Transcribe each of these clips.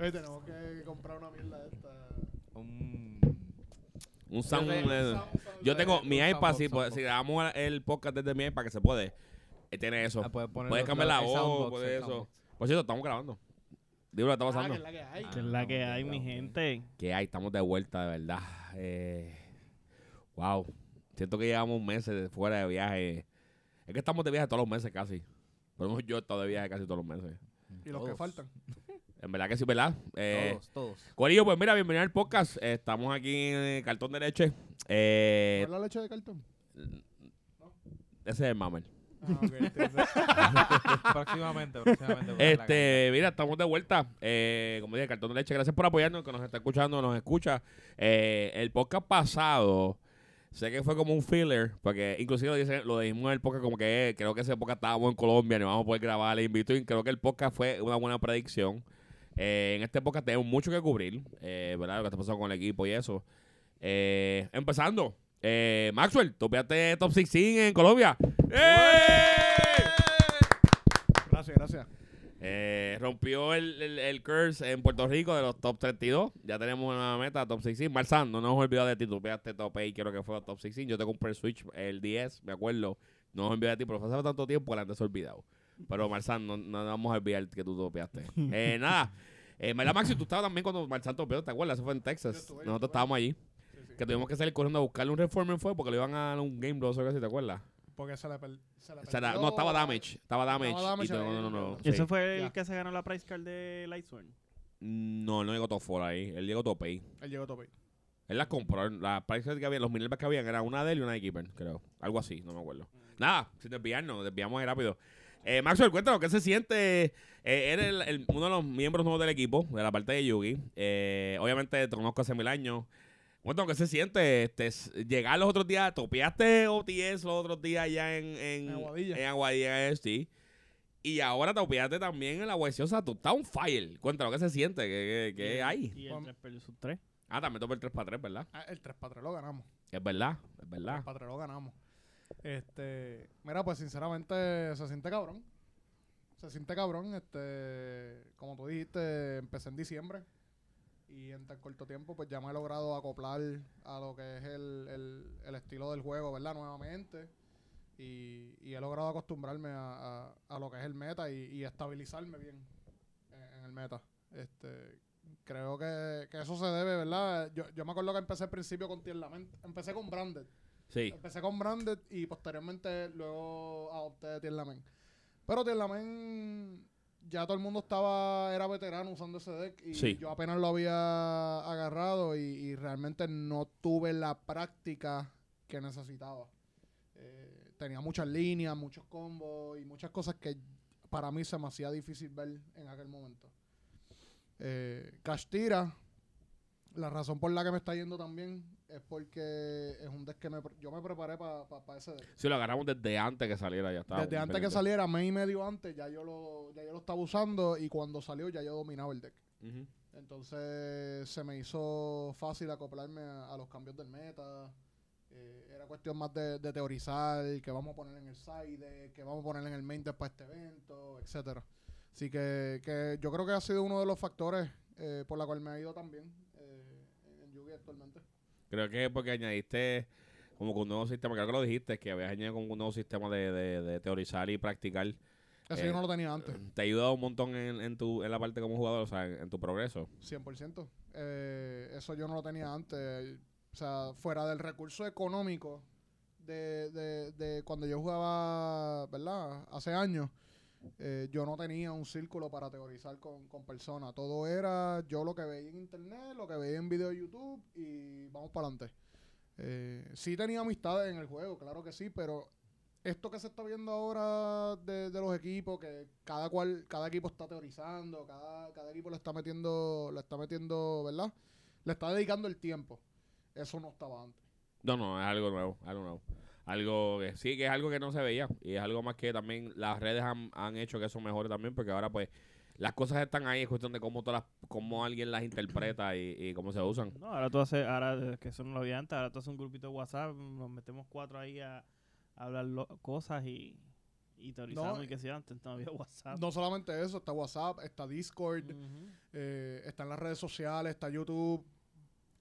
Oye, tenemos que comprar una mierda de esta. Un... Un sound. Yo Sound- sound- Yo tengo mi iPad, si, pues, si grabamos el podcast desde mi iPad, que se puede, eh, tiene eso. Ah, puedes poner Puedes cambiar la voz, soundbox, puede el eso. Por cierto, estamos grabando. Dime lo que está Ah, pasando. que es la que hay. Ah. Que es la que ok, hay, mi gente. Que hay, estamos de vuelta, de verdad. Eh, wow. Siento que llevamos un mes de fuera de viaje. Es que estamos de viaje todos los meses casi. Por lo menos yo he estado de viaje casi todos los meses. Y los que faltan. En verdad que sí, ¿verdad? Eh, Todos, todos. Corillo, pues mira, bienvenido al podcast. Eh, estamos aquí en Cartón de Leche. Eh, ¿Cuál es la leche de cartón? ese es el mamer. Ah, ok, entiendo. próximamente, próximamente. Este, mira, estamos de vuelta. Eh, como dije, Cartón de Leche, gracias por apoyarnos, que nos está escuchando, nos escucha. Eh, el podcast pasado, sé que fue como un filler, porque inclusive lo, dice, lo dijimos en el podcast como que eh, creo que ese podcast estábamos en Colombia, no vamos a poder grabar el invito y creo que el podcast fue una buena predicción. Eh, en este podcast tenemos mucho que cubrir, eh, ¿verdad? Lo que está pasando con el equipo y eso. Eh, empezando, eh, Maxwell, tú piaste Top 16 en Colombia. ¡Eh! Gracias, gracias. Eh, rompió el, el, el curse en Puerto Rico de los top 32. Ya tenemos una meta, top 16. Marzán, no nos hemos olvidado de ti. Tú pegaste top 8, quiero que fue top 16. Yo te compré el Switch, el 10, me acuerdo. No nos olvidado de ti, pero fue hace tanto tiempo que la antes olvidado. Pero Marzán, no, no vamos a olvidar que tú topeaste. eh, nada. Eh, Mela Maxi, tú estabas también cuando Marzán topeó, ¿te acuerdas? Eso fue en Texas. Estuve, Nosotros estábamos allí. Sí, sí. Que tuvimos que salir corriendo a buscarle un reformer fue porque le iban a dar un Game Bros o algo así, ¿te acuerdas? Porque se le, per- se le O sea, perdió- no, estaba damage. Estaba damage. Damage y todo- no, no, no. no. sí. Ese fue el Ya. que se ganó la price card de Lightsworn. No, no llegó top 4 ahí. Él llegó top 8. Él llegó tope. Él las compró. Las prices que había, los Minervas que habían, era una de él y una de Keeper, creo. Algo así, no me acuerdo. Nada, sin desviarnos, desviamos ahí rápido. Eh, Maxwell, cuéntanos, ¿qué se siente? Eh, eres el- el- uno de los miembros nuevos del equipo, de la parte de Yugi. Eh, obviamente te conozco hace mil años. Cuéntanos, ¿qué se siente? Este, llegar los otros días, topeaste OTS los otros días allá en, en, En Aguadilla. en Aguadilla este. Y ahora topeaste también en la sea, tú estás on fire. Cuéntanos, ¿qué se siente? ¿Qué, qué, qué Y el- hay? Y el Vamos. 3 versus 3. Ah, también topé el 3 para 3, ¿verdad? Ah, el 3 para 3 lo ganamos. Es verdad, es El verdad. 3 para 3 lo ganamos. Este, mira, pues sinceramente se siente cabrón. Se siente cabrón. Este, como tú dijiste, empecé en diciembre. Y en tan corto tiempo, pues ya me he logrado acoplar a lo que es el, el, el estilo del juego, ¿verdad? Nuevamente. Y, y he logrado acostumbrarme a, a- a lo que es el meta y, y estabilizarme bien en, el meta. Este, creo que, que eso se debe, ¿verdad? Yo, yo me acuerdo que empecé al principio con Tier Lament. Empecé con Branded. Sí. Empecé con Branded y posteriormente luego adopté Tier Lament. Pero Tier Lament ya todo el mundo estaba, era veterano usando ese deck y Sí. yo apenas lo había agarrado y, y realmente no tuve la práctica que necesitaba. Eh, tenía muchas líneas, muchos combos y muchas cosas que para mí se me hacía difícil ver en aquel momento. Eh, Castira, la razón por la que me está yendo también es porque es un deck que me yo me preparé para ese deck. Sí, lo agarramos desde antes que saliera, ya estaba. Desde antes que saliera, mes y medio antes, ya yo lo, ya yo lo estaba usando y cuando salió ya yo dominaba el deck. Entonces se me hizo fácil acoplarme a, a los cambios del meta. Eh, era cuestión más de, de teorizar qué vamos a poner en el side, qué vamos a poner en el main para este evento, etcétera. Así que, que yo creo que ha sido uno de los factores eh, por la cual me ha ido también eh, en Yugi actualmente. Creo que es porque añadiste como que un nuevo sistema, creo que lo dijiste, que habías añadido como un nuevo sistema de, de, de teorizar y practicar. Eso Eh, yo no lo tenía antes. Te ha ayudado un montón en, en, tu, en la parte como jugador, o sea, en, en tu progreso. 100%. Eh, eso yo no lo tenía antes. O sea, fuera del recurso económico de, de, de cuando yo jugaba, ¿verdad? Hace años, eh, yo no tenía un círculo para teorizar con, con personas. Todo era yo lo que veía en internet, lo que veía en video de YouTube y vamos para adelante. Eh, sí tenía amistades en el juego, claro que sí, pero esto que se está viendo ahora de, de los equipos, que cada cual, cada equipo está teorizando, cada, cada equipo le está metiendo, le está metiendo, ¿verdad? Le está dedicando el tiempo. Eso no estaba antes. No, no, es algo nuevo, algo nuevo. Algo que sí, que es algo que no se veía. Y es algo más que también las redes han, han hecho que eso mejore también, porque ahora pues las cosas están ahí, es cuestión de cómo todas las, cómo alguien las interpreta y, y cómo se usan. No, ahora tú haces, ahora eh, que eso no lo había antes, ahora tú haces un grupito de WhatsApp, nos metemos cuatro ahí a, a hablar lo- cosas y, Y teorizando No, y que si antes no había WhatsApp. No solamente eso, está WhatsApp, está Discord, Ujú. eh, están las redes sociales, está YouTube.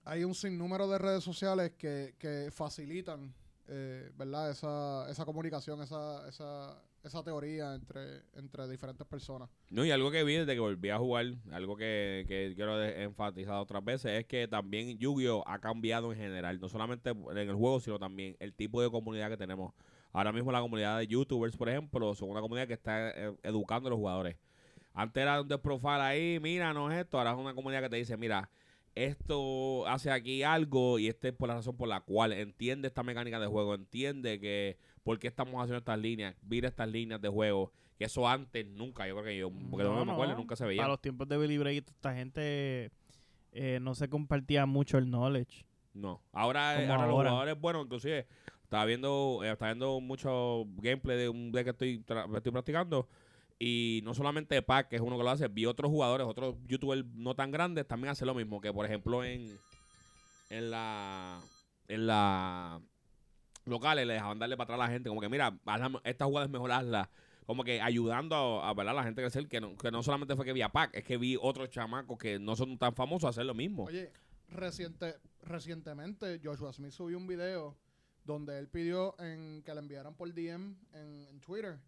Hay un sinnúmero de redes sociales que, que facilitan, eh, ¿verdad? Esa, esa comunicación, esa, esa, esa teoría entre, entre diferentes personas. No, y algo que vi desde que volví a jugar, algo que, que quiero enfatizar otras veces, es que también Yu-Gi-Oh! ha cambiado en general, no solamente en el juego, sino también el tipo de comunidad que tenemos. Ahora mismo la comunidad de YouTubers, por ejemplo, son una comunidad que está eh, educando a los jugadores. Antes era un desprofile ahí, mira, no es esto, ahora es una comunidad que te dice, mira, esto hace aquí algo y esta es por la razón por la cual entiende esta mecánica de juego, entiende que por qué estamos haciendo estas líneas, mira estas líneas de juego, que eso antes nunca, yo creo que yo, porque no, No, me acuerdo, no. nunca se veía. Para los tiempos de Billy Bray, esta gente eh, no se compartía mucho el knowledge. No. Ahora, ahora los jugadores, bueno, inclusive, estaba viendo, eh, estaba viendo mucho gameplay de un deck que estoy, tra- estoy practicando. Y no solamente Pac, que es uno que lo hace, vi otros jugadores, otros youtubers no tan grandes, también hacen lo mismo. Que por ejemplo en, en la en la locales le dejaban darle para atrás a la gente, como que mira, esta jugada es mejor hazla. Como que ayudando a, a, a la gente a crecer, que no, que no solamente fue que vi a Pac, es que vi otros chamacos que no son tan famosos hacer lo mismo. Oye, reciente, recientemente Joshua Smith subió un video donde él pidió en, que le enviaran por DM en Twitter,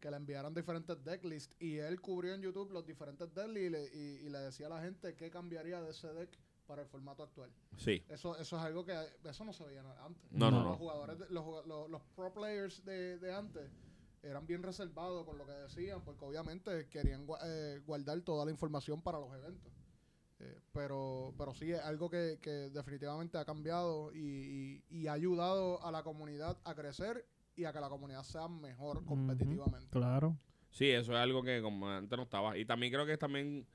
que le enviaran diferentes decklists y él cubrió en YouTube los diferentes decklists y le, y- y le decía a la gente qué cambiaría de ese deck para el formato actual. Sí. Eso, eso es algo que eso no se veía antes. No, no, Los no. jugadores, de- los, los, los pro players de, de antes eran bien reservados con lo que decían, porque obviamente querían eh, guardar toda la información para los eventos. Eh, pero, pero sí, es algo que, que definitivamente ha cambiado y, y- y ha ayudado a la comunidad a crecer y a que la comunidad sea mejor competitivamente. Claro. Sí, eso es algo que como antes no estaba. Y también creo que también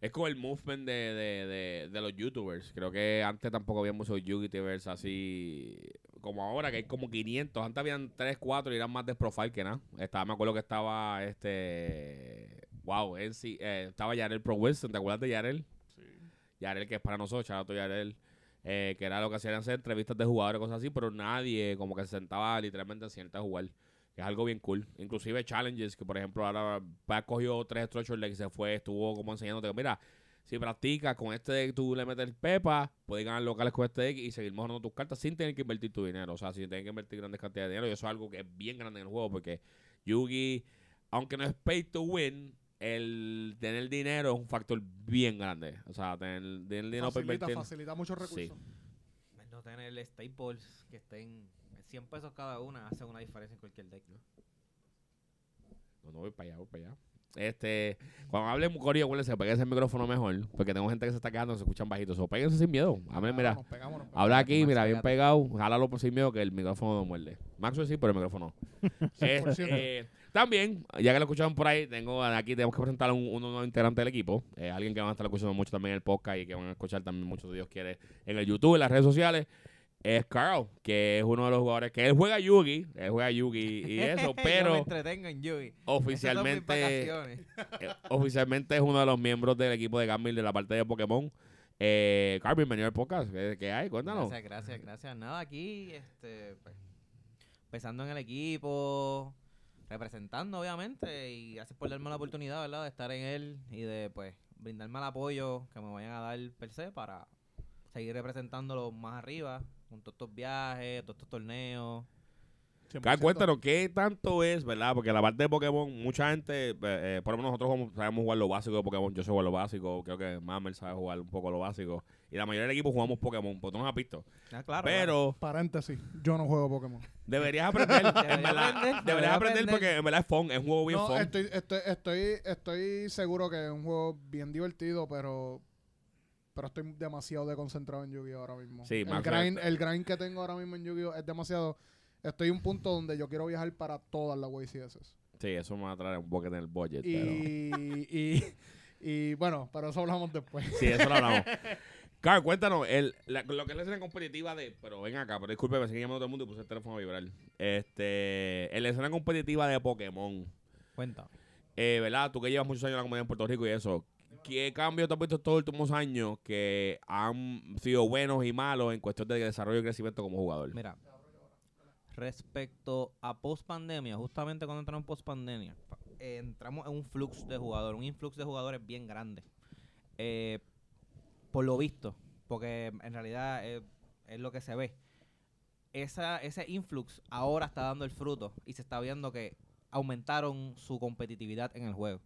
es como el movement de, de, de, de los youtubers. Creo que antes tampoco había muchos youtubers así como ahora, que hay como 500. Antes habían 3, 4 y eran más de profile que nada. Estaba, me acuerdo que estaba este... Wow, en sí, eh, estaba Yarel Pro Wilson. ¿Te acuerdas de Yarel? Yarel, que es para nosotros, Charato Yarel. Eh, que era lo que hacían hacer entrevistas de jugadores, cosas así, pero nadie como que se sentaba literalmente a sienta a jugar que es algo bien cool. Inclusive challenges, que por ejemplo ahora Pat cogió tres structure decks y se fue, estuvo como enseñándote, mira, si practicas con este deck, tú le metes pepa, puedes ganar locales con este deck y seguir mejorando tus cartas sin tener que invertir tu dinero. O sea, sin tener que invertir grandes cantidades de dinero. Y eso es algo que es bien grande en el juego porque Yugi, aunque no es pay to win, el tener dinero es un factor bien grande. O sea, tener, tener dinero para Facilita, invertir. facilita muchos Sí. recursos. No tener staples que estén 100 pesos cada una hace una diferencia en cualquier deck. ¿no? No, no voy para allá, voy para allá. Este, cuando hablen Corio, acuérdense, péguense el micrófono mejor, porque tengo gente que se está quedando, se escuchan bajitos. O péguense sin miedo. Ah, mira. Habla aquí, Max, mira, bien pegado. Jálalo por sin miedo que el micrófono no muerde. Maxwell sí, pero el micrófono no. Este, eh, también, ya que lo escucharon por ahí, tengo aquí tenemos que presentar a un, un nuevo integrante del equipo. Eh, alguien que van a estar escuchando mucho también en el podcast y que van a escuchar también mucho, si Dios quiere, en el YouTube, en las redes sociales. Es Carl, que es uno de los jugadores que él juega Yugi, él juega Yugi y eso, Yo me pero entretengo en Yugi. oficialmente eh, oficialmente es uno de los miembros del equipo de Gamil de la parte de Pokémon. Eh, Carl, bienvenido al podcast. ¿Qué, qué hay? Cuéntanos. Gracias, gracias, gracias. Nada, aquí, este, pues, empezando en el equipo, representando, obviamente, y gracias por darme la oportunidad, ¿verdad?, de estar en él y de, pues, brindarme el apoyo que me vayan a dar per se para seguir representándolo más arriba, con todos estos viajes, todos estos torneos. 100%. Carl, cuéntanos, ¿qué tanto es, verdad? Porque la parte de Pokémon, mucha gente, eh, eh, por lo menos nosotros sabemos jugar lo básico de Pokémon. Yo sé jugar lo básico, creo que Mamel sabe jugar un poco lo básico. Y la mayoría del equipo jugamos Pokémon, porque tú nos has visto. Ah, claro. Pero Paréntesis, yo no juego Pokémon. deberías aprender, en Debería verdad, aprender, deberías debería aprender aprender. porque en verdad es fun, es un juego bien No, fun. estoy, estoy, estoy, estoy seguro que es un juego bien divertido, pero pero estoy demasiado desconcentrado en Yu-Gi-Oh ahora mismo. Sí, el grind, el grind que tengo ahora mismo en Yu-Gi-Oh es demasiado. Estoy en un punto donde yo quiero viajar para todas las YCS. Sí, eso me va a traer un poco en el budget, pero... Y, y, y bueno, pero eso hablamos después. Sí, eso lo hablamos. Carl, cuéntanos, el, la- lo que es la escena competitiva de. Pero ven acá, pero disculpe, me siguen llamando todo el mundo y puse el teléfono a vibrar. Este. En la escena competitiva de Pokémon. Cuenta. Eh, ¿Verdad? Tú que llevas muchos años en la comunidad en Puerto Rico y eso. ¿Qué cambios te has visto estos últimos años que han sido buenos y malos en cuestión de desarrollo y crecimiento como jugador? Mira, Respecto a post pandemia, justamente cuando entramos en post pandemia, entramos en un flux de jugadores, un influx de jugadores bien grande. Eh, por lo visto, porque en realidad es, es lo que se ve. Esa, ese influx ahora está dando el fruto y se está viendo que aumentaron su competitividad en el juego.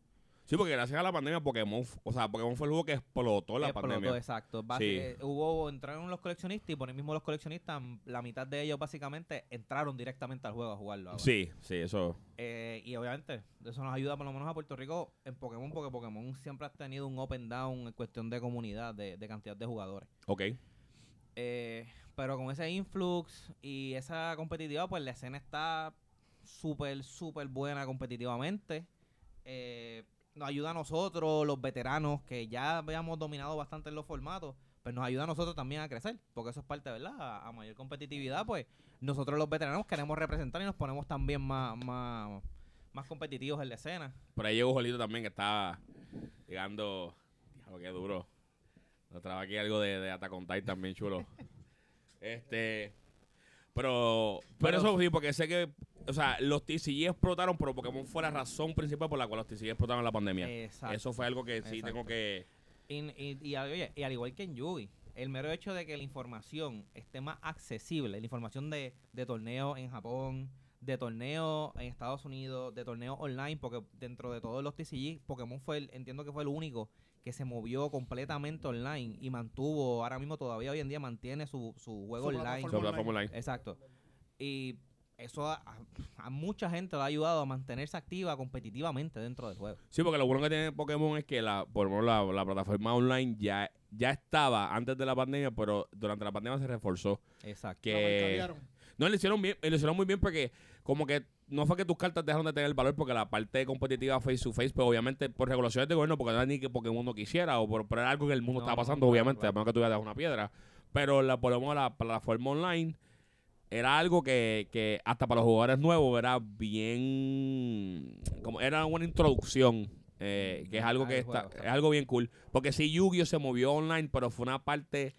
Sí, porque gracias a la pandemia Pokémon, o sea, Pokémon fue el juego que explotó la Explotó, pandemia. exacto. Basi- Sí. eh, hubo, entraron los coleccionistas y por el mismo los coleccionistas, la mitad de ellos básicamente entraron directamente al juego a jugarlo. ahora. Sí, sí, eso. Eh, y obviamente eso nos ayuda por lo menos a Puerto Rico en Pokémon porque Pokémon siempre ha tenido un up and down en cuestión de comunidad, de, de cantidad de jugadores. Ok. Eh, pero con ese influx y esa competitividad, pues la escena está súper, súper buena competitivamente. Eh, nos ayuda a nosotros, los veteranos, que ya habíamos dominado bastante en los formatos, pues nos ayuda a nosotros también a crecer, porque eso es parte, ¿verdad? A, a mayor competitividad, pues nosotros los veteranos queremos representar y nos ponemos también más, más, más competitivos en la escena. Por ahí llegó Jolito también que estaba llegando. Diablo, qué duro. Nos trajo aquí algo de, de Attack on Titan también chulo. este. Pero, pero, Pero- eso sí, porque sé que, o sea, los TCG explotaron, pero Pokémon fue la razón principal por la cual los TCG explotaron en la pandemia. Exacto. Eso fue algo que sí Exacto. tengo que. Y, y- y al- oye, y al igual que en Yugi, el mero hecho de que la información esté más accesible, la información de, de torneos en Japón, de torneos en Estados Unidos, de torneos online, porque dentro de todos los TCG, Pokémon fue, el, entiendo que fue el único que se movió completamente online y mantuvo, ahora mismo todavía hoy en día mantiene su, su juego Su online. plataforma. Online. Fórmula online. Exacto. Y eso a, mucha gente le ha ayudado a mantenerse activa competitivamente dentro del juego. Sí, porque lo bueno que tiene Pokémon es que la, por ejemplo, la, la plataforma online ya, ya estaba antes de la pandemia, pero durante la pandemia se reforzó. Exacto. Que-. No, le hicieron bien, le hicieron muy bien porque como que no fue que tus cartas dejaron de tener valor porque la parte competitiva face to face, pues obviamente por regulaciones de gobierno, porque no era ni que Pokémon no quisiera o por, pero era algo que el mundo No, estaba pasando, claro, obviamente, claro. a menos que tú dejar una piedra. Pero la, por lo menos la plataforma online era algo que, que hasta para los jugadores nuevos era bien como era una buena introducción eh, que es algo que está, es algo bien cool porque si Yu-Gi-Oh se movió online pero fue una parte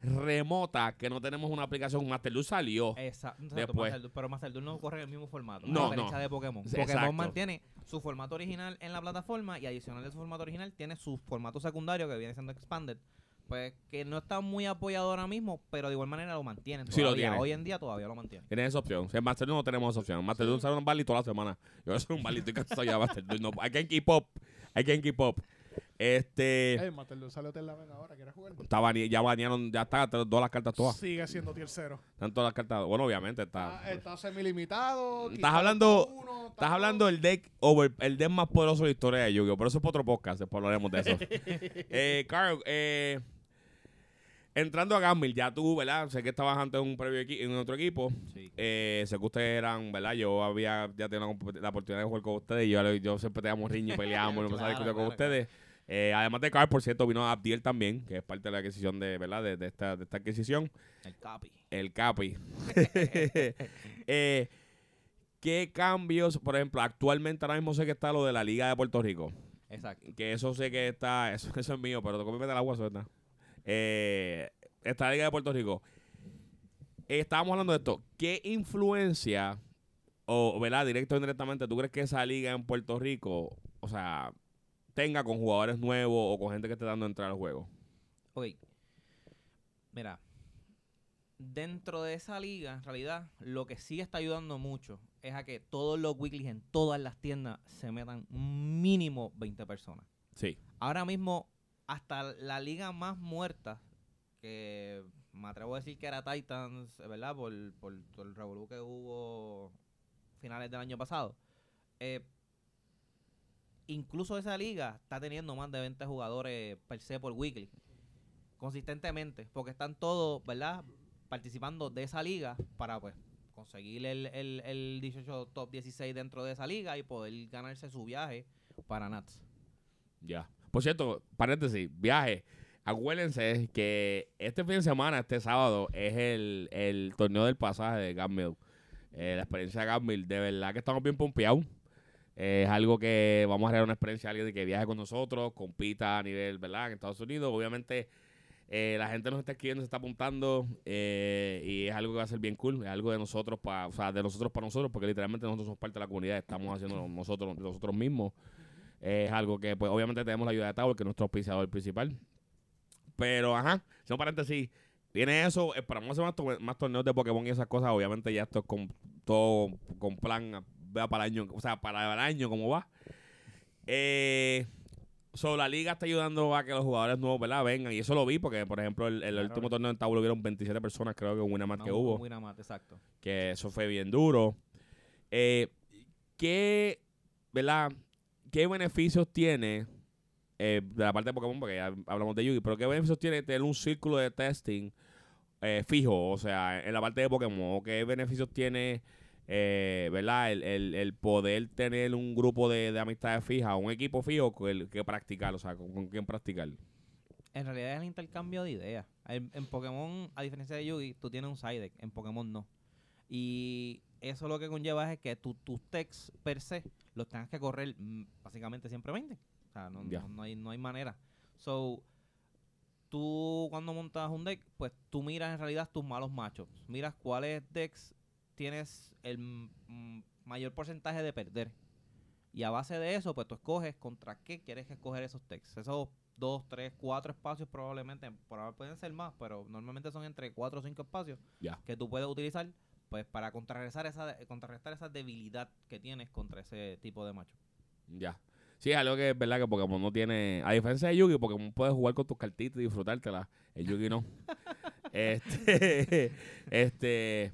remota que no tenemos una aplicación Master Duel salió Exacto, Después. Master pero no corre en el mismo formato. No, no. de Pokémon. Sí, Pokémon exacto. mantiene su formato original en la plataforma y adicional de su formato original tiene su formato secundario que viene siendo Expanded. Pues que no está muy apoyado ahora mismo, pero de igual manera lo mantienen. Sí, lo todavía. tiene. Hoy en día todavía lo mantienen. Tienes esa opción. Si en Master no tenemos esa opción. Master Duel sale un Bali toda la semana. Yo voy a hacer un Bali, estoy cansado ya de Master. No, I can keep up. I can keep up. Este. Ey, Master la Vega ahora, ¿quieres jugar? Está bane- ya banearon, ya está, todas las cartas todas. Sigue siendo tier 0. Están todas las cartas. Bueno, obviamente está. Está, está semilimitado. Estás hablando- uno, está Estás todo- hablando del deck over, el deck más poderoso de la historia de Yu-Gi-Oh! Pero eso es para otro podcast, después hablaremos de eso. eh, Carl, eh, entrando a Gamble, ya tú, ¿verdad? Sé que estabas antes en un previo equi- en otro equipo. Sí. Eh, sé que ustedes eran, ¿verdad? Yo había ya tenido la, compet- la oportunidad de jugar con ustedes. Y yo, yo siempre teníamos riña y peleábamos y empezamos a Claro, discutir con claro, ustedes. Eh, además de Carl, por cierto, vino Abdiel también, que es parte de la adquisición de, ¿verdad? De, de esta, de esta adquisición. El Capi. El Capi. Eh, ¿Qué cambios, por ejemplo, actualmente ahora mismo sé que está lo de la Liga de Puerto Rico? Exacto. Que eso sé que está, eso, eso es mío, pero te comí el agua suelta. Eh, esta Liga de Puerto Rico. Estábamos hablando de esto. ¿Qué influencia, o, ¿verdad? Directo o indirectamente, tú crees que esa liga en Puerto Rico, o sea, tenga con jugadores nuevos o con gente que esté dando entrada al juego? Ok. Mira. Dentro de esa liga, en realidad, lo que sí está ayudando mucho es a que todos los weeklies en todas las tiendas se metan mínimo 20 personas. Sí. Ahora mismo, hasta la liga más muerta, que me atrevo a decir que era Titans, ¿verdad? Por, por, por el revolú que hubo finales del año pasado. eh, incluso esa liga está teniendo más de 20 jugadores per se por weekly. Consistentemente. Porque están todos, ¿verdad? Participando de esa liga para, pues, conseguir el, el, el 18 top 16 dentro de esa liga y poder ganarse su viaje para Nats. Ya. Por cierto, paréntesis, viaje. Acuérdense que este fin de semana, este sábado, es el, el torneo del pasaje de Gamble. Eh, la experiencia de Gamble, de verdad que estamos bien pompeados. Eh, es algo que vamos a crear una experiencia a alguien que viaje con nosotros, compita a nivel, ¿verdad? En Estados Unidos. Obviamente, Eh, la gente nos está escribiendo, se está apuntando eh, y es algo que va a ser bien cool. Es algo de nosotros para, o sea, de nosotros para nosotros, porque literalmente nosotros somos parte de la comunidad, estamos haciendo nosotros nosotros mismos. Es algo que, pues, obviamente tenemos la ayuda de Tower, que es nuestro auspiciador principal. Pero, ajá, si un paréntesis, viene eso, esperamos hacer más, to- más torneos de Pokémon y esas cosas. Obviamente ya esto es con todo con plan, vea para el año, o sea, para el año como va. Eh, so, la liga está ayudando a que los jugadores nuevos, ¿verdad? Vengan. Y eso lo vi porque, por ejemplo, el, el Claro. último torneo en Tablo hubieron 27 personas, creo que una más que No, hubo. Nada más, exacto. Que eso fue bien duro. Eh, ¿Qué, ¿verdad? ¿Qué beneficios tiene eh, de la parte de Pokémon? Porque ya hablamos de Yugi, pero ¿qué beneficios tiene tener un círculo de testing eh, fijo? O sea, en la parte de Pokémon, ¿o ¿qué beneficios tiene, eh, ¿verdad? El, el- el poder tener un grupo de, de amistades fijas, un equipo fijo con el que practicar, o sea, con, quién practicar. En realidad es el intercambio de ideas. En, Pokémon, a diferencia de Yugi, tú tienes un side deck. En Pokémon no. Y eso lo que conlleva es que tu- tus techs per se los tengas que correr mm, básicamente siempre 20. O sea, no, no, no hay, no hay manera. So, tú cuando montas un deck, pues tú miras en realidad tus malos machos. Miras cuáles decks tienes el mm, mayor porcentaje de perder. Y a base de eso, pues tú escoges contra qué quieres escoger esos decks. Esos dos, tres, cuatro espacios probablemente, por ahora pueden ser más, pero normalmente son entre cuatro o cinco espacios que tú puedes utilizar pues para contrarrestar esa, contrarrestar esa debilidad que tienes contra ese tipo de macho. Ya. Sí, es algo que es verdad que Pokémon no tiene. A diferencia de Yugi, Pokémon puedes jugar con tus cartitas y disfrutártelas. El Yugi no. este. Este.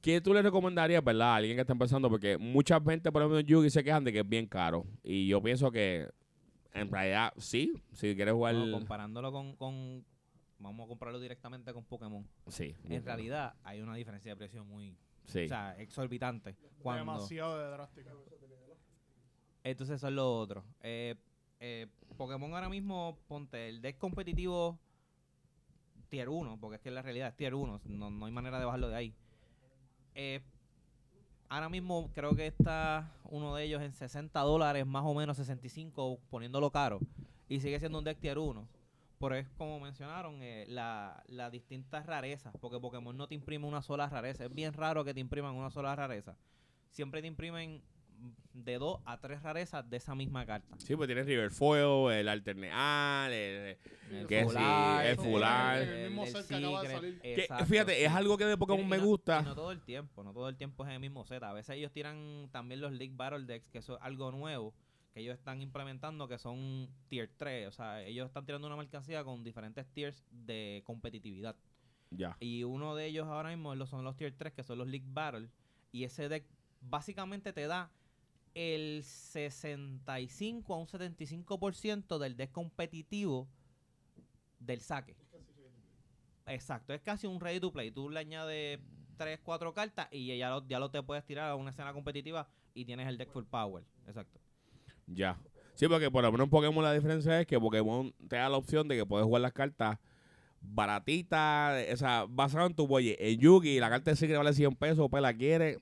¿Qué tú le recomendarías, verdad, a alguien que está empezando? Porque mucha gente, por ejemplo, en Yugi se quejan de que es bien caro. Y yo pienso que, en realidad, sí. Si quieres jugar. No, comparándolo con, con- Vamos a comprarlo directamente con Pokémon. sí. En realidad hay una diferencia de precio muy... Sí. O sea, exorbitante. Cuando, Demasiado de drástica. Entonces eso es lo otro. Eh, eh, Pokémon ahora mismo, ponte el deck competitivo tier 1, porque es que la realidad es tier 1, no, no hay manera de bajarlo de ahí. Eh, ahora mismo creo que está uno de ellos en 60 dólares, más o menos 65, poniéndolo caro. Y sigue siendo un deck tier 1. Pero es como mencionaron, eh, la- las distintas rarezas, porque Pokémon no te imprime una sola rareza. Es bien raro que te impriman una sola rareza. Siempre te imprimen de dos a tres rarezas de esa misma carta. Sí, pues tienes River Foil, el Alterneal, el, El Que sí, el. El mismo set que acaba de salir. que, exacto, fíjate, sí. es algo que de Pokémon Y me no- gusta. y no todo el tiempo, no todo el tiempo es el mismo set. A veces ellos tiran también los League Battle Decks, que eso es algo nuevo, que ellos están implementando, que son tier 3. O sea, ellos están tirando una mercancía con diferentes tiers de competitividad. Ya. Y uno de ellos ahora mismo lo- son los tier 3, que son los League Battle. Y ese deck básicamente te da el 65 a un 75% del deck competitivo del saque. Exacto, es casi un ready to play. Tú le añades 3, 4 cartas y ya lo, ya lo te puedes tirar a una escena competitiva y tienes el deck full power. Exacto. Ya. Sí, porque por lo menos en Pokémon la diferencia es que Pokémon te da la opción de que puedes jugar las cartas baratitas, o sea, basado en tu boye. En Yugi, la carta de Secret vale 100 pesos, pues la quiere.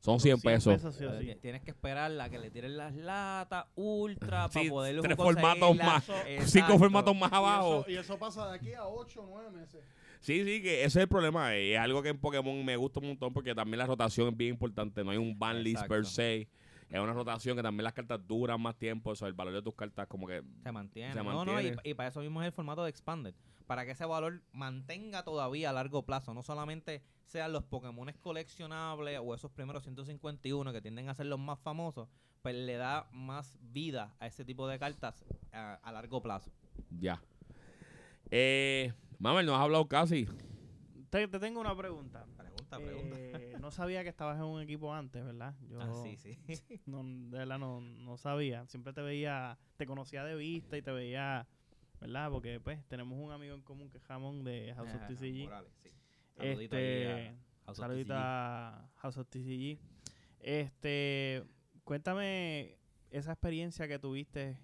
Son 100 pesos. sí sí. Tienes que esperar a que le tiren las latas ultra Sí, para poder tres formatos más, Cinco formatos más Y abajo. eso, y eso pasa de aquí a 8 o 9 meses. Sí, sí, que ese es el problema. Es algo que en Pokémon me gusta un montón porque también la rotación es bien importante. No hay un ban list per se. Es una rotación que también las cartas duran más tiempo. O sea, el valor de tus cartas como que... Se mantiene. Se No, no, y, para eso mismo es el formato de Expanded. Para que ese valor mantenga todavía a largo plazo. No solamente sean los Pokémon coleccionables o esos primeros 151 que tienden a ser los más famosos, pues le da más vida a ese tipo de cartas a, a largo plazo. Ya. Eh, Mamel, no has hablado casi. Te, te tengo una pregunta. Pregunta, pregunta. Eh, no sabía que estabas en un equipo antes, ¿verdad? Yo Ah, sí, sí. no, de verdad no, no sabía. Siempre te veía, te conocía de vista y te veía, ¿verdad? Porque pues tenemos un amigo en común que es Jamón de House of TCG. Morales, sí. Saludito Este, a House of saludito TCG. House of TCG. Este, cuéntame esa experiencia que tuviste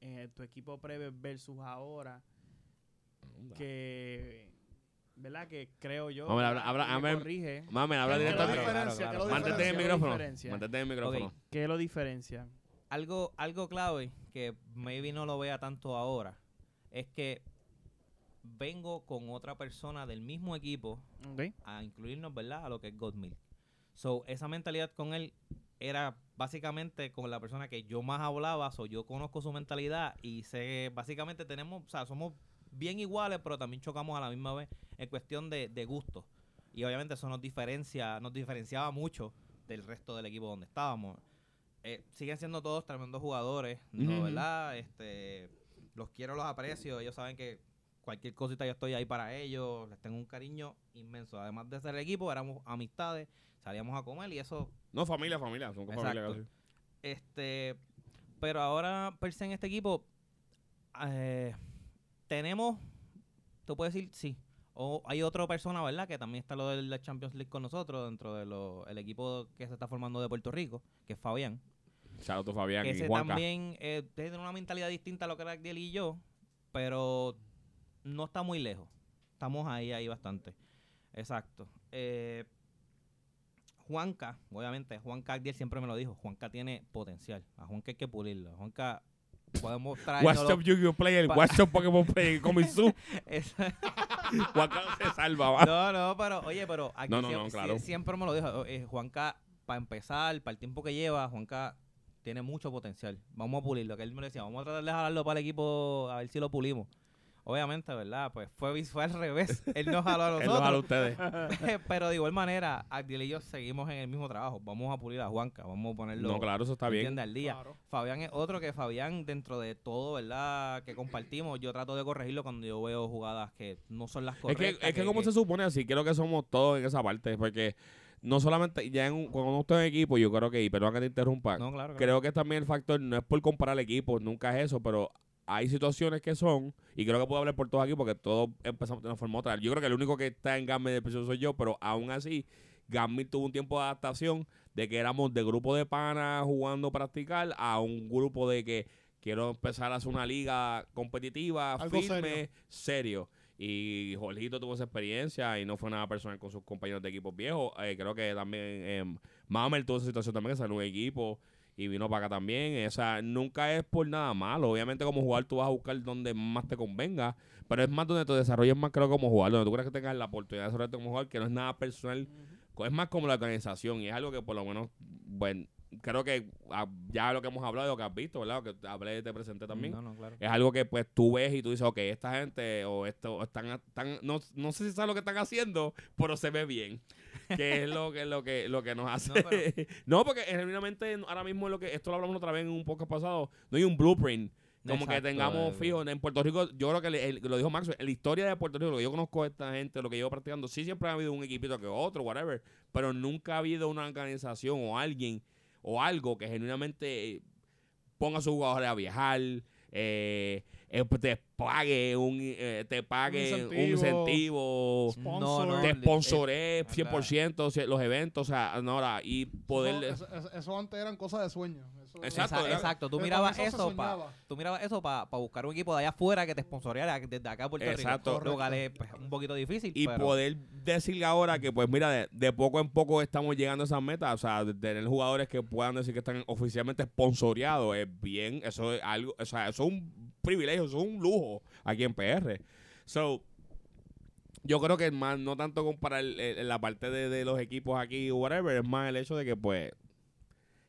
en tu equipo previo versus ahora, que, ¿verdad? Que creo yo. ¿verdad? habla- habla- me habla- corrige. Habla ¿Qué es la directamente. Mantente en el micrófono. Mantente en el micrófono. ¿Qué lo diferencia? algo, algo clave que maybe no lo vea tanto ahora es que vengo con otra persona del mismo equipo Ok. a incluirnos, ¿verdad? A lo que es Godmill. So, esa mentalidad con él era básicamente con la persona que yo más hablaba, so yo conozco su mentalidad y sé, básicamente tenemos, o sea, somos bien iguales, pero también chocamos a la misma vez en cuestión de, de gusto. Y obviamente eso nos diferencia, nos diferenciaba mucho del resto del equipo donde estábamos. Eh, siguen siendo todos tremendos jugadores, ¿no? ¿Verdad? Este, los quiero, los aprecio, ellos saben que cualquier cosita yo estoy ahí para ellos, les tengo un cariño inmenso. Además de ser el equipo, éramos amistades, salíamos a comer y eso, No, familia, familia. Son como familia casi. este, pero ahora per se en este equipo eh, tenemos, tú puedes decir sí. O hay otra persona, ¿verdad? Que también está lo de la Champions League con nosotros dentro del equipo que se está formando de Puerto Rico, que es Fabián. To Fabián que y ese Juanca. también eh, tiene una mentalidad distinta a lo que era Agdiel y yo, pero no está muy lejos. Estamos ahí, ahí bastante. Exacto. Eh, Juanca, obviamente, Juanca Agdiel siempre me lo dijo. Juanca tiene potencial. A Juanca hay que pulirlo. A Juanca podemos traer. Watch up Yu-Gi-Oh! Player, up Pokémon Player, Komitsu. Juanca se salva, va. No, no, pero oye, pero aquí No, no, siempre, no, claro. sie- siempre me lo dijo. eh, Juanca, para empezar, para el tiempo que lleva, Juanca tiene mucho potencial. Vamos a pulirlo. Que él me decía, vamos a tratar de jalarlo para el equipo a ver si lo pulimos. Obviamente, ¿verdad? Pues fue, fue al revés. Él nos jaló a Él lo jala a nosotros. ustedes. pero de igual manera, Agdiel y yo seguimos en el mismo trabajo. Vamos a pulir a Juanca. Vamos a ponerlo No, claro, eso está bien. al día. Claro. Fabián es otro que Fabián, dentro de todo, ¿verdad? Que compartimos, yo trato de corregirlo cuando yo veo jugadas que no son las Es correctas. que, es que como se supone así, creo que somos todos en esa parte, porque no solamente, ya en un, cuando uno está en equipo, yo creo que, y perdón que te interrumpa, No, claro. claro. creo que también el factor no es por comparar equipos, nunca es eso, pero hay situaciones que son, y creo que puedo hablar por todos aquí porque todos empezamos de una forma u otra. Yo creo que el único que está en Gambit de presión soy yo, pero aún así, Gambit tuvo un tiempo de adaptación de que éramos de grupo de panas jugando practicar a un grupo de que quiero empezar a hacer una liga competitiva, Algo firme, serio. Y Jorgito tuvo esa experiencia y no fue nada personal con sus compañeros de equipos viejos. Eh, creo que también eh, Mamer tuvo esa situación también, que salió un equipo y vino para acá también. O sea, nunca es por nada malo. Obviamente como jugador tú vas a buscar donde más te convenga, pero es más donde te desarrolles más creo como jugador, donde tú crees que tengas la oportunidad de desarrollarte como jugador, que no es nada personal, es más como la organización y es algo que por lo menos, bueno, creo que ah, ya lo que hemos hablado, lo que has visto, ¿verdad? Lo que hablé y te presenté también. No, no, claro. Es algo que pues tú ves y tú dices, ok, esta gente o esto están, están no, no sé si saben lo que están haciendo, pero se ve bien. Que es lo que, lo que, lo que nos hace. No, porque genuinamente ahora mismo es lo que, esto lo hablamos otra vez en un podcast pasado, no hay un blueprint. Como que tengamos fijo en Puerto Rico, yo creo que el- lo dijo Max, la historia de Puerto Rico, lo que yo conozco de esta gente, lo que llevo practicando, sí siempre ha habido un equipito que otro, whatever, pero nunca ha habido una organización o alguien o algo que genuinamente ponga a sus jugadores a viajar, eh, eh, te pague un, eh, te pague un incentivo. incentivo, Sponsor. No, no, te eh, sponsoré eh, 100% si- los eventos, o sea, no, ahora, y poder... Eso, eso- eso antes eran cosas de sueño. Eso- Exacto, Exacto. Tú mirabas eso para tú mirabas eso para buscar un equipo de allá afuera que te sponsoreara desde acá a Puerto Exacto. Rico. Lo cual es pues, un poquito difícil, y pero poder decirle ahora que pues mira de, de poco en poco estamos llegando a esas metas o sea de tener jugadores que puedan decir que están oficialmente sponsoreados es bien eso es algo o sea eso es un privilegio eso es un lujo aquí en PR so yo creo que es más no tanto comparar el- el- la parte de, de los equipos aquí o whatever es más el hecho de que pues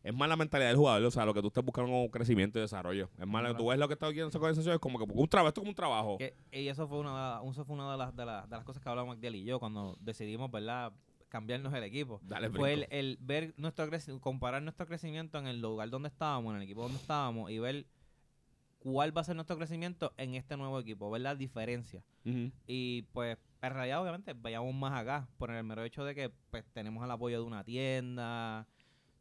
es más la mentalidad del jugador, o sea, lo que tú estés buscando como crecimiento y desarrollo. Es más, Claro. tú ves lo que está haciendo esa organización, es como que un trabajo, esto es como un trabajo. que- y eso fue una, eso fue una de las, de, las, de las cosas que hablamos Magdiel y yo cuando decidimos, ¿verdad? cambiarnos el equipo. Dale, Fue el, el ver nuestro creci- comparar nuestro crecimiento en el lugar donde estábamos, en el equipo donde estábamos y ver cuál va a ser nuestro crecimiento en este nuevo equipo, ver las diferencias. Ujú. Y pues, en realidad, obviamente, vayamos más acá, por el mero hecho de que pues, tenemos el apoyo de una tienda,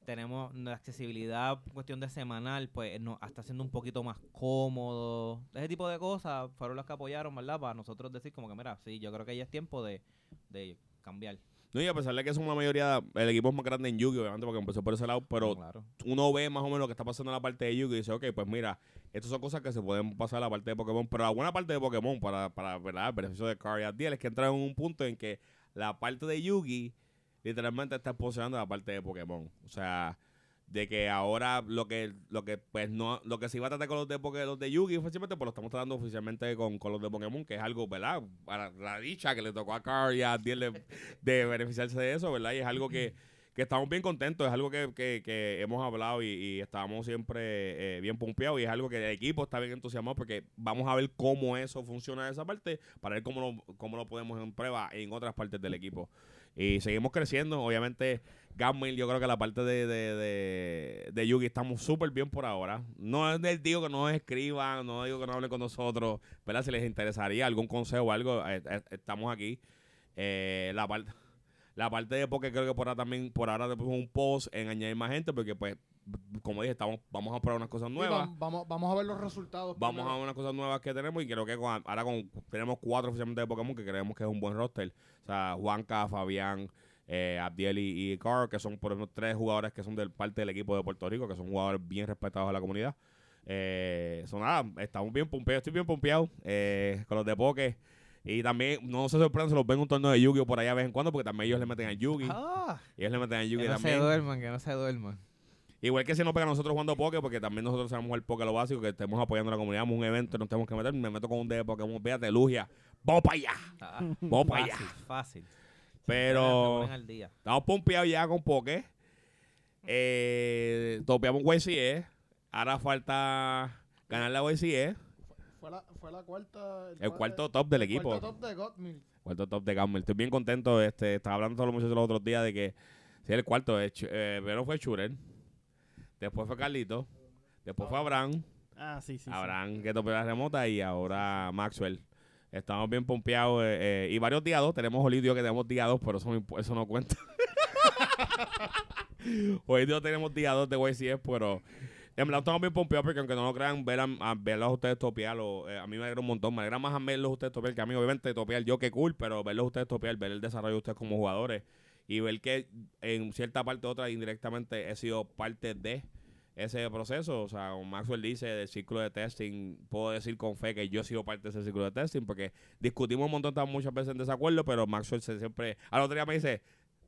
tenemos la accesibilidad, cuestión de semanal, pues nos está haciendo un poquito más cómodo. Ese tipo de cosas fueron las que apoyaron, ¿verdad? Para nosotros decir como que, mira, sí, yo creo que ya es tiempo de, de cambiar. No, y a pesar de que son una mayoría, el equipo es más grande en Yugi, obviamente, porque empezó por ese lado, pero claro. uno ve más o menos lo que está pasando en la parte de Yugi y dice, ok, pues mira, estas son cosas que se pueden pasar a la parte de Pokémon, pero la buena parte de Pokémon, para, para ¿verdad? el beneficio de Car y Adiel, es que entra en un punto en que la parte de Yugi literalmente está posicionando la parte de Pokémon. O sea, de que ahora lo que lo que pues no lo que se iba a tratar con los de Poké- los de Yugi oficialmente pues lo estamos tratando oficialmente con, con los de Pokémon que es algo verdad para la dicha que le tocó a Carl y a Diel de, beneficiarse de eso verdad y es algo que, que estamos bien contentos es algo que, que, que hemos hablado y, y estamos siempre eh, bien pompeados y es algo que el equipo está bien entusiasmado porque vamos a ver cómo eso funciona esa parte para ver cómo lo, cómo lo podemos en prueba en otras partes del equipo y seguimos creciendo obviamente Gammail, yo creo que la parte de, de, de, Yugi estamos súper bien por ahora. No les digo que no nos escriban, no digo que no hablen con nosotros, ¿verdad? Si les interesaría algún consejo o algo, eh, eh, estamos aquí. Eh, la parte la parte de porque creo que por ahora también, por ahora después un post en añadir más gente, porque pues, como dije, estamos, vamos a probar unas cosas nuevas. vam- vamos, vamos a ver los resultados. Vamos a ver unas cosas nuevas que tenemos y creo que con- ahora con, tenemos cuatro oficialmente de Pokémon que creemos que es un buen roster. O sea, Juanca, Fabián, eh, Abdiel y, y Carl, que son por ejemplo tres jugadores que son del parte del equipo de Puerto Rico, que son jugadores bien respetados de la comunidad. Eh, son nada, estamos bien pompeados, estoy bien pompeado eh, con los de Poké. Y también, no se sorprendan si los ven en un torneo de Yu-Gi-Oh! por allá de vez en cuando, porque también ellos le meten al Yugi. Ah, Ellos le meten al que Yugi no se también. duerman, que no se duerman. Igual que si nos pegan a nosotros jugando Poké, porque también nosotros sabemos jugar Poké lo básico, que estemos apoyando a la comunidad, vamos a un evento, nos tenemos que meter, me meto con un de Pokémon, véate, Lugia, vamos para allá, Ah, vamos para allá. fácil, Pero ponen al día. estamos pompeados ya con Poké. Eh, topeamos YCE. Ahora falta ganar la YCE. Fue la, fue la cuarta. El cuarto top del el equipo. cuarto top de Godmill. Cuarto top de Gamble. Estoy bien contento. Este, estaba hablando todos los muchachos los otros días de que si el cuarto. Eh, Ch- eh, primero fue Shurer. Después fue Carlito. Después fue Abraham. Ah, sí, sí. sí. Abraham que topeó la remota y ahora Maxwell. Estamos bien pompeados. eh, eh, y varios día dos. Tenemos Olidio que tenemos día dos, pero eso eso no cuenta. Hoy día tenemos día dos de YCS, pero en verdad estamos bien pompeados porque aunque no lo crean, ver a, a verlos a ustedes topear, eh, a mí me alegra un montón. Me alegra más a verlos a ustedes topear que a mí, obviamente, topear yo que cool, pero verlos a ustedes topear, ver el desarrollo de ustedes como jugadores y ver que en cierta parte u otra indirectamente he sido parte de ese proceso. O sea, como Maxwell dice del círculo de testing, puedo decir con fe que yo he sido parte de ese círculo de testing porque discutimos un montón, estamos muchas veces en desacuerdo, pero Maxwell se siempre, al otro día me dice,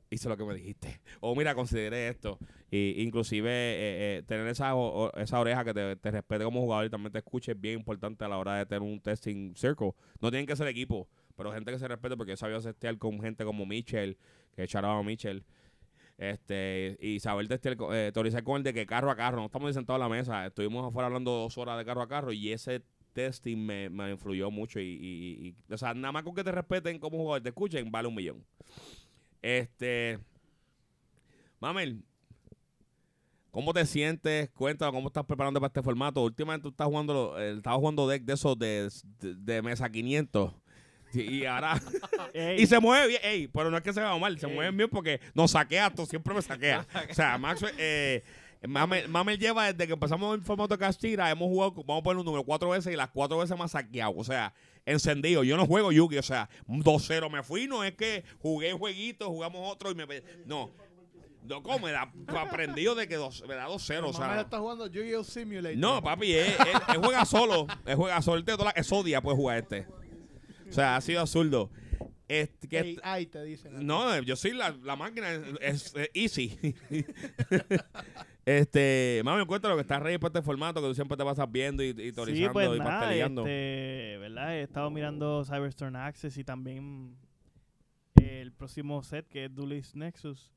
hice lo que me dijiste. O mira, consideré esto. Y inclusive eh, eh, tener esa, o- esa oreja que te, te respete como jugador y también te escuche es bien importante a la hora de tener un testing circle. No tienen que ser equipo, pero gente que se respete porque yo sabía testear con gente como Mitchell, que echaba a Mitchell. Este, y saber testear, eh, teorizar con el de que carro a carro, no estamos sentados a la mesa, estuvimos afuera hablando dos horas de carro a carro y ese testing me, me influyó mucho y, y- y- o sea, nada más con que te respeten como jugador, te escuchen, vale un millón. Este, Mamel, ¿cómo te sientes? Cuéntame cómo estás preparando para este formato. Últimamente tú estás jugando, eh, jugando deck de esos de, de, de mesa 500. Y, y ahora Ey, y se mueve bien, ey, pero no es que se vea mal, se Ey. mueve bien porque nos saquea, tú siempre me saquea. o sea, Max, eh, Mamel, Mamel lleva desde que empezamos el formato de Castira, hemos jugado, vamos a poner un número cuatro veces y las cuatro veces me ha saqueado. O sea, encendido. Yo no juego Yugi, o sea, un 2-0 me fui, no es que jugué jueguito, jugamos otro y me. No. No, como me da aprendido de que dos, me da 2-0, o Mamá sea. está jugando Yu-Gi-Oh! Simulator. No, papi, él, él- él juega solo. Él juega solo. Él toda la- es Odia puede jugar este. O sea, ha sido absurdo. Este, que Ey, ay, te dicen. no, yo soy la, la máquina, es, es easy. este, mami, cuéntalo que estás ready para este formato, que tú siempre te pasas viendo y, y Sí, teorizando pues y nada, pasteleando. este, ¿verdad? He estado mirando Cyberstorm Access y también el próximo set que es Duelist Nexus.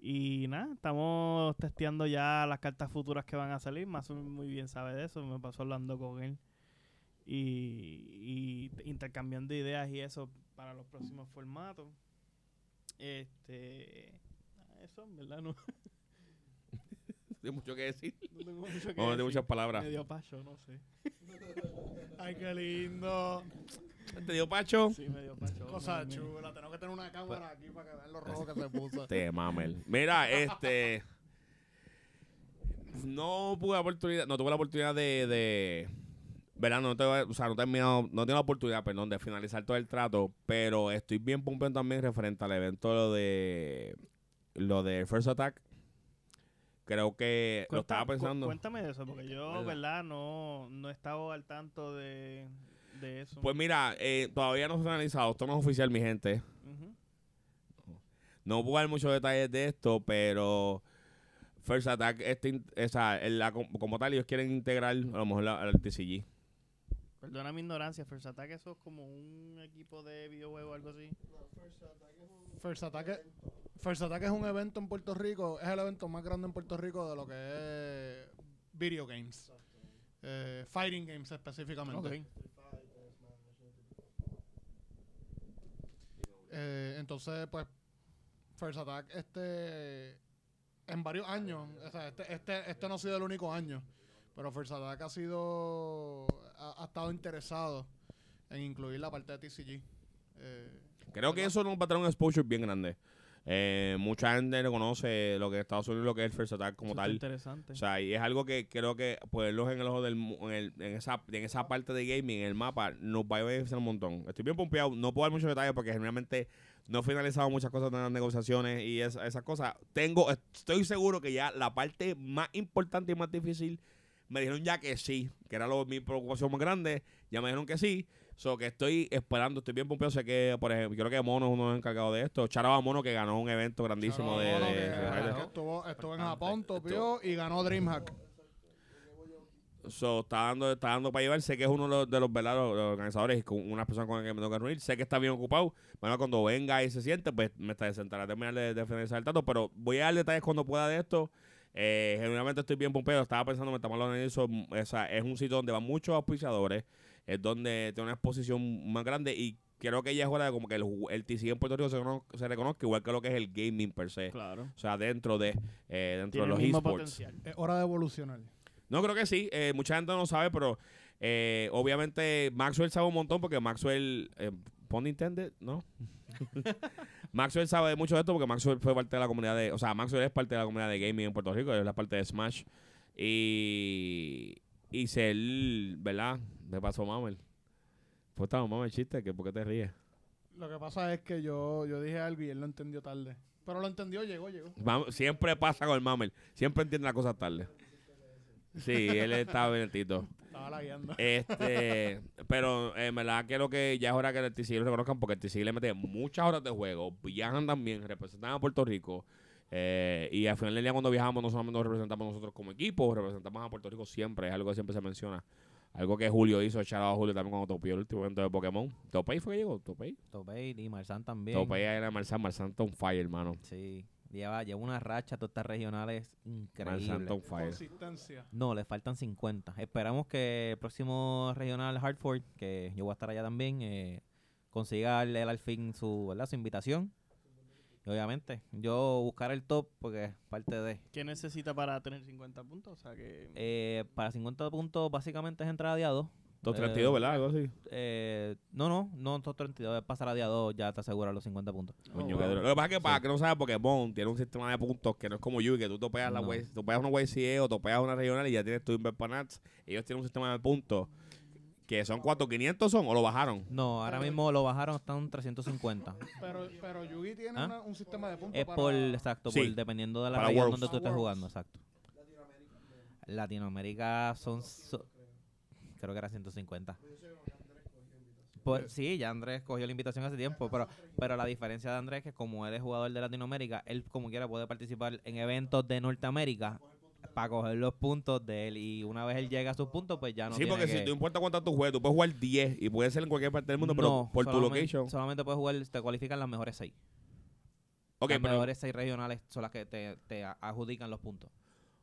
Y nada, estamos testeando ya las cartas futuras que van a salir. Más muy bien sabe de eso, me pasó hablando con él. Y, y intercambiando ideas y eso para los próximos formatos. Este. Eso, en verdad, no, Hay mucho que decir. no tengo mucho que No, de decir. muchas palabras. Medio pacho, no sé. Ay, qué lindo. ¿Te dio Pacho? Sí, medio pacho. Cosa me- me- chula. Tengo que tener una cámara aquí para que vean lo rojo que se puso. Te mamel. Mira, este. No pude la oportunidad, no tuve la oportunidad de, de ¿verdad? No, te, o sea, no terminado, no tengo la oportunidad, perdón, de finalizar todo el trato, pero estoy bien pompeado también referente al evento lo de lo de First Attack. Creo que lo estaba cu- pensando. Cuéntame de eso, porque yo, ¿Verdad? ¿verdad? No, no he estado al tanto de, de eso. Pues mira, eh, todavía no se ha analizado, esto no es oficial, mi gente. Ujú. No puedo dar muchos detalles de esto, pero First Attack, este, esa, la- como tal, ellos quieren integrar a lo mejor la- al TCG. Perdona mi ignorancia, First Attack eso es como un equipo de videojuego o algo así. First Attack, First Attack es un evento en Puerto Rico, es el evento más grande en Puerto Rico de lo que es video games. Eh, fighting games específicamente. Eh, entonces, pues, First Attack, este, en varios años, o sea, este, este, este no ha sido el único año, pero First Attack ha sido, ha, ha estado interesado en incluir la parte de TCG. Eh, Creo que eso nos va a traer un exposure bien grande. Eh, mucha gente no conoce lo que es Estados Unidos, lo que es el First Attack como Eso tal. interesante. O sea, y es algo que creo que ponerlos en el ojo del en, el- en esa en esa parte de gaming, en el mapa, nos va a beneficiar un montón. Estoy bien pompeado, no puedo dar muchos detalles porque generalmente no he finalizado muchas cosas en las negociaciones y esa- esas cosas. Tengo, estoy seguro que ya la parte más importante y más difícil me dijeron ya que sí, que era lo, mi preocupación más grande, ya me dijeron que sí. So que estoy esperando, estoy bien pompeado. Sé que, por ejemplo, creo que Mono es uno de los encargados de esto. Charaba Mono que ganó un evento grandísimo de, bueno, de- que- de que Ryder. estuvo, estuvo en Japón, topió y ganó DreamHack. So, está dando, está dando para llevar. Sé que es uno de los, de los, los- los organizadores y con una persona con la que me tengo que reunir. Sé que está bien ocupado. Bueno, cuando venga y se siente, pues me está sentará a terminar de, de finalizar el tanto. Pero voy a dar detalles cuando pueda de esto. Eh, generalmente estoy bien pompeado. Estaba pensando, me está mal eso. O sea, es un sitio donde van muchos auspiciadores. Es donde tiene una exposición más grande. Y creo que ya es hora de como que el, el TCG en Puerto Rico se, cono- se reconozca, igual que lo que es el gaming per se. Claro. O sea, dentro de, eh, dentro Tiene de el los mismo esports. potencial. Es hora de evolucionar. No, creo que sí. Eh, mucha gente no sabe, pero eh, obviamente Maxwell sabe un montón porque Maxwell, eh, pun intended, ¿no? Maxwell sabe mucho de esto porque Maxwell fue parte de la comunidad de, o sea, Maxwell es parte de la comunidad de gaming en Puerto Rico, es la parte de Smash. Y, y se, ¿verdad? Me pasó Mamel. Pues estaba Mamel chiste, que ¿por qué te ríes? Lo que pasa es que yo, yo dije algo y él lo entendió tarde. Pero lo entendió, llegó, llegó. Mam- Siempre pasa con el Mamel, siempre entiende las cosas tarde. Sí, él estaba benetito. Lagueando. Este, pero en verdad creo que ya es hora que el TCG lo reconozcan porque el TCG le mete muchas horas de juego, viajan también, representan a Puerto Rico. eh, y al final del día cuando viajamos no solamente nos representamos nosotros como equipo, representamos a Puerto Rico siempre, es algo que siempre se menciona. Algo que Julio hizo, echar a Julio también cuando topió el último evento de Pokémon. ¿Topey fue que llegó? ¿Topey? Topey y Marsan también. Topey era Marsan, Marsan on fire, hermano. Sí. Lleva, lleva una racha todas estas regionales Marsan increíble. on fire. Consistencia. No, le faltan 50. Esperamos que el próximo regional Hartford, que yo voy a estar allá también, eh, consiga darle al fin su, ¿verdad? su invitación. Y obviamente, yo buscar el top porque es parte de. ¿Qué necesita para tener 50 puntos? O sea que... Eh, para 50 puntos, básicamente es entrar a día 2. 232, Eh, ¿verdad? Algo así. Eh, no, no, no, top 32. Es pasar a día 2, ya te asegura los 50 puntos. Coño, Oh, qué wow. duro. Lo que pasa es que para que no sepa Pokémon tiene un sistema de puntos que no es como Yugi, que tú topeas la No. Way- topeas una YCE o topeas una regional y ya tienes tu Inverpanats. Ellos tienen un sistema de puntos que son 400 son o lo bajaron. No, ahora mismo lo bajaron, están 350. Pero, pero Yugi tiene ¿Ah? una- un sistema de puntos Es para... por, exacto, Sí. por dependiendo de la región Worlds. donde tú estés jugando, exacto. Latinoamérica son, so- creo que era 150. Pues, sí, ya Andrés cogió la invitación hace tiempo, pero, pero la diferencia de Andrés es que como él es jugador de Latinoamérica, él como quiera puede participar en eventos de Norteamérica para coger los puntos de él y una vez él llega a sus puntos, pues ya no sí, tiene porque que... si no importa cuánto tú juegues, tú puedes jugar 10 y puede ser en cualquier parte del mundo, pero por tu location. Solamente puedes jugar, te cualifican las mejores seis. Ok, las pero, mejores seis regionales son las que te, te adjudican los puntos.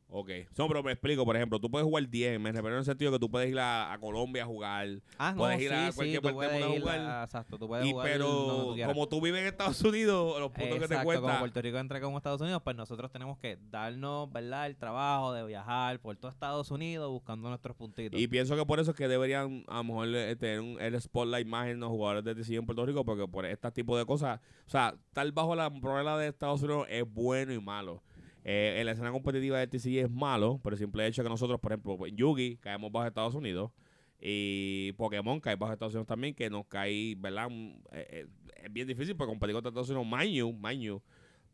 Ok. No, pero me explico, por ejemplo, tú puedes jugar 10, me refiero en el sentido que tú puedes ir a, a Colombia a jugar. Ah, no, Puedes ir sí, a sí, cualquier tú parte del mundo a jugar. a- exacto, tú puedes Y jugar pero tú como tú vives en Estados Unidos, los puntos que te Exacto, como cuesta. Puerto Rico entra como Estados Unidos, pues nosotros tenemos que darnos, ¿verdad? El trabajo de viajar por todo Estados Unidos buscando nuestros puntitos. Y pienso que por eso es que deberían a lo mejor eh, tener un, el spotlight más en los jugadores de TCG en Puerto Rico, porque por este tipo de cosas, o sea, estar bajo la problema de Estados Unidos es bueno y malo. Eh, en la escena competitiva de TCG es malo, por el simple hecho que nosotros, por ejemplo, en Yugi caemos bajo Estados Unidos y Pokémon cae bajo Estados Unidos también, que nos cae, ¿verdad? Eh, eh, es bien difícil para competir contra Estados Unidos. Mind you, mind you,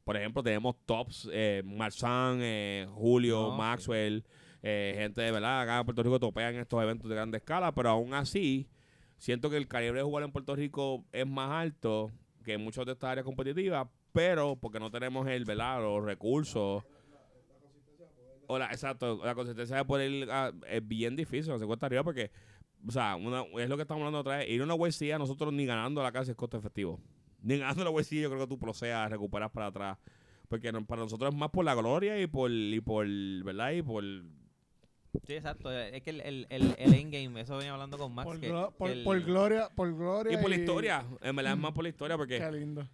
por ejemplo, tenemos tops, eh, Marzán, Julio, No, sí. Maxwell, gente de verdad, acá en Puerto Rico topean estos eventos de grande escala, pero aún así, siento que el calibre de jugar en Puerto Rico es más alto que en muchas de estas áreas competitivas, pero porque no tenemos el, ¿verdad? los recursos. o la, exacto, la consistencia de poder ir a- es bien difícil, no se cuesta arriba porque, o sea, una, es lo que estamos hablando otra vez. Ir a una WC a nosotros ni ganando la casa es costo efectivo. Ni ganando la WC yo creo que tú procedas, recuperas para atrás. Porque no- para nosotros es más por la gloria y por, y por ¿verdad? Y por... Sí, exacto. Es que el, el, el, el endgame, eso venía hablando con Max. Por, que- glo- que por, el- por gloria, por gloria. Y por la historia, en verdad es más por la historia porque... Qué lindo.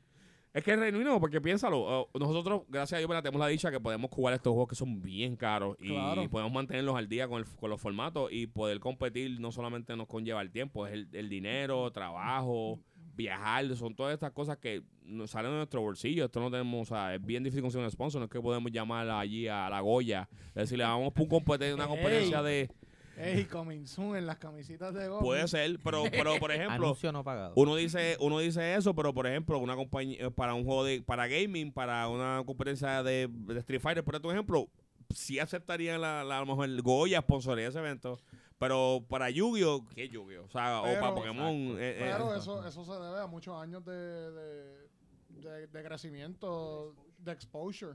Es que es genuino, porque piénsalo. oh, nosotros, gracias a Dios, tenemos la dicha que podemos jugar estos juegos que son bien caros y Claro. podemos mantenerlos al día con, el- con los formatos y poder competir no solamente nos conlleva el tiempo, es el, el dinero, trabajo, viajar, son todas estas cosas que nos salen de nuestro bolsillo. Esto no tenemos, o sea, es bien difícil conseguir un sponsor, no es que podemos llamar allí a la Goya, decirle, vamos por un competen- una competencia de... Ey, coming soon en las camisitas de golf. Puede ser, pero, pero por ejemplo... Anuncio no pagado. Uno dice, uno dice eso, pero por ejemplo, una compañía para un juego de, para gaming, para una competencia de, de Street Fighter, por ejemplo, sí aceptaría la, la- a lo mejor el Goya sponsoría ese evento. Pero para Yu-Gi-Oh, ¿qué Yu-Gi-Oh? O sea, o para Pokémon. Eh, eh, Pero eso, eso se debe a muchos años de, de, de, de crecimiento, de exposure.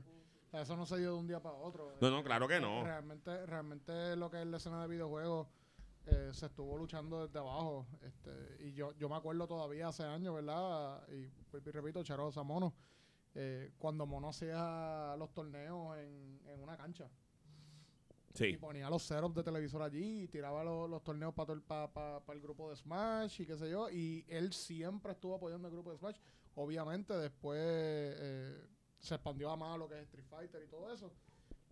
Eso no se dio de un día para otro. No, no, claro que no. Realmente, realmente lo que es la escena de videojuegos eh, se estuvo luchando desde abajo. Este, y yo, yo me acuerdo todavía hace años, ¿verdad? Y, y repito, Charoza Mono. eh, cuando Mono hacía los torneos en, en una cancha. Y sí. ponía los setups de televisor allí y tiraba los, los torneos para el grupo de Smash y qué sé yo. Y él siempre estuvo apoyando el grupo de Smash. Obviamente después eh, se expandió a más lo que es Street Fighter y todo eso.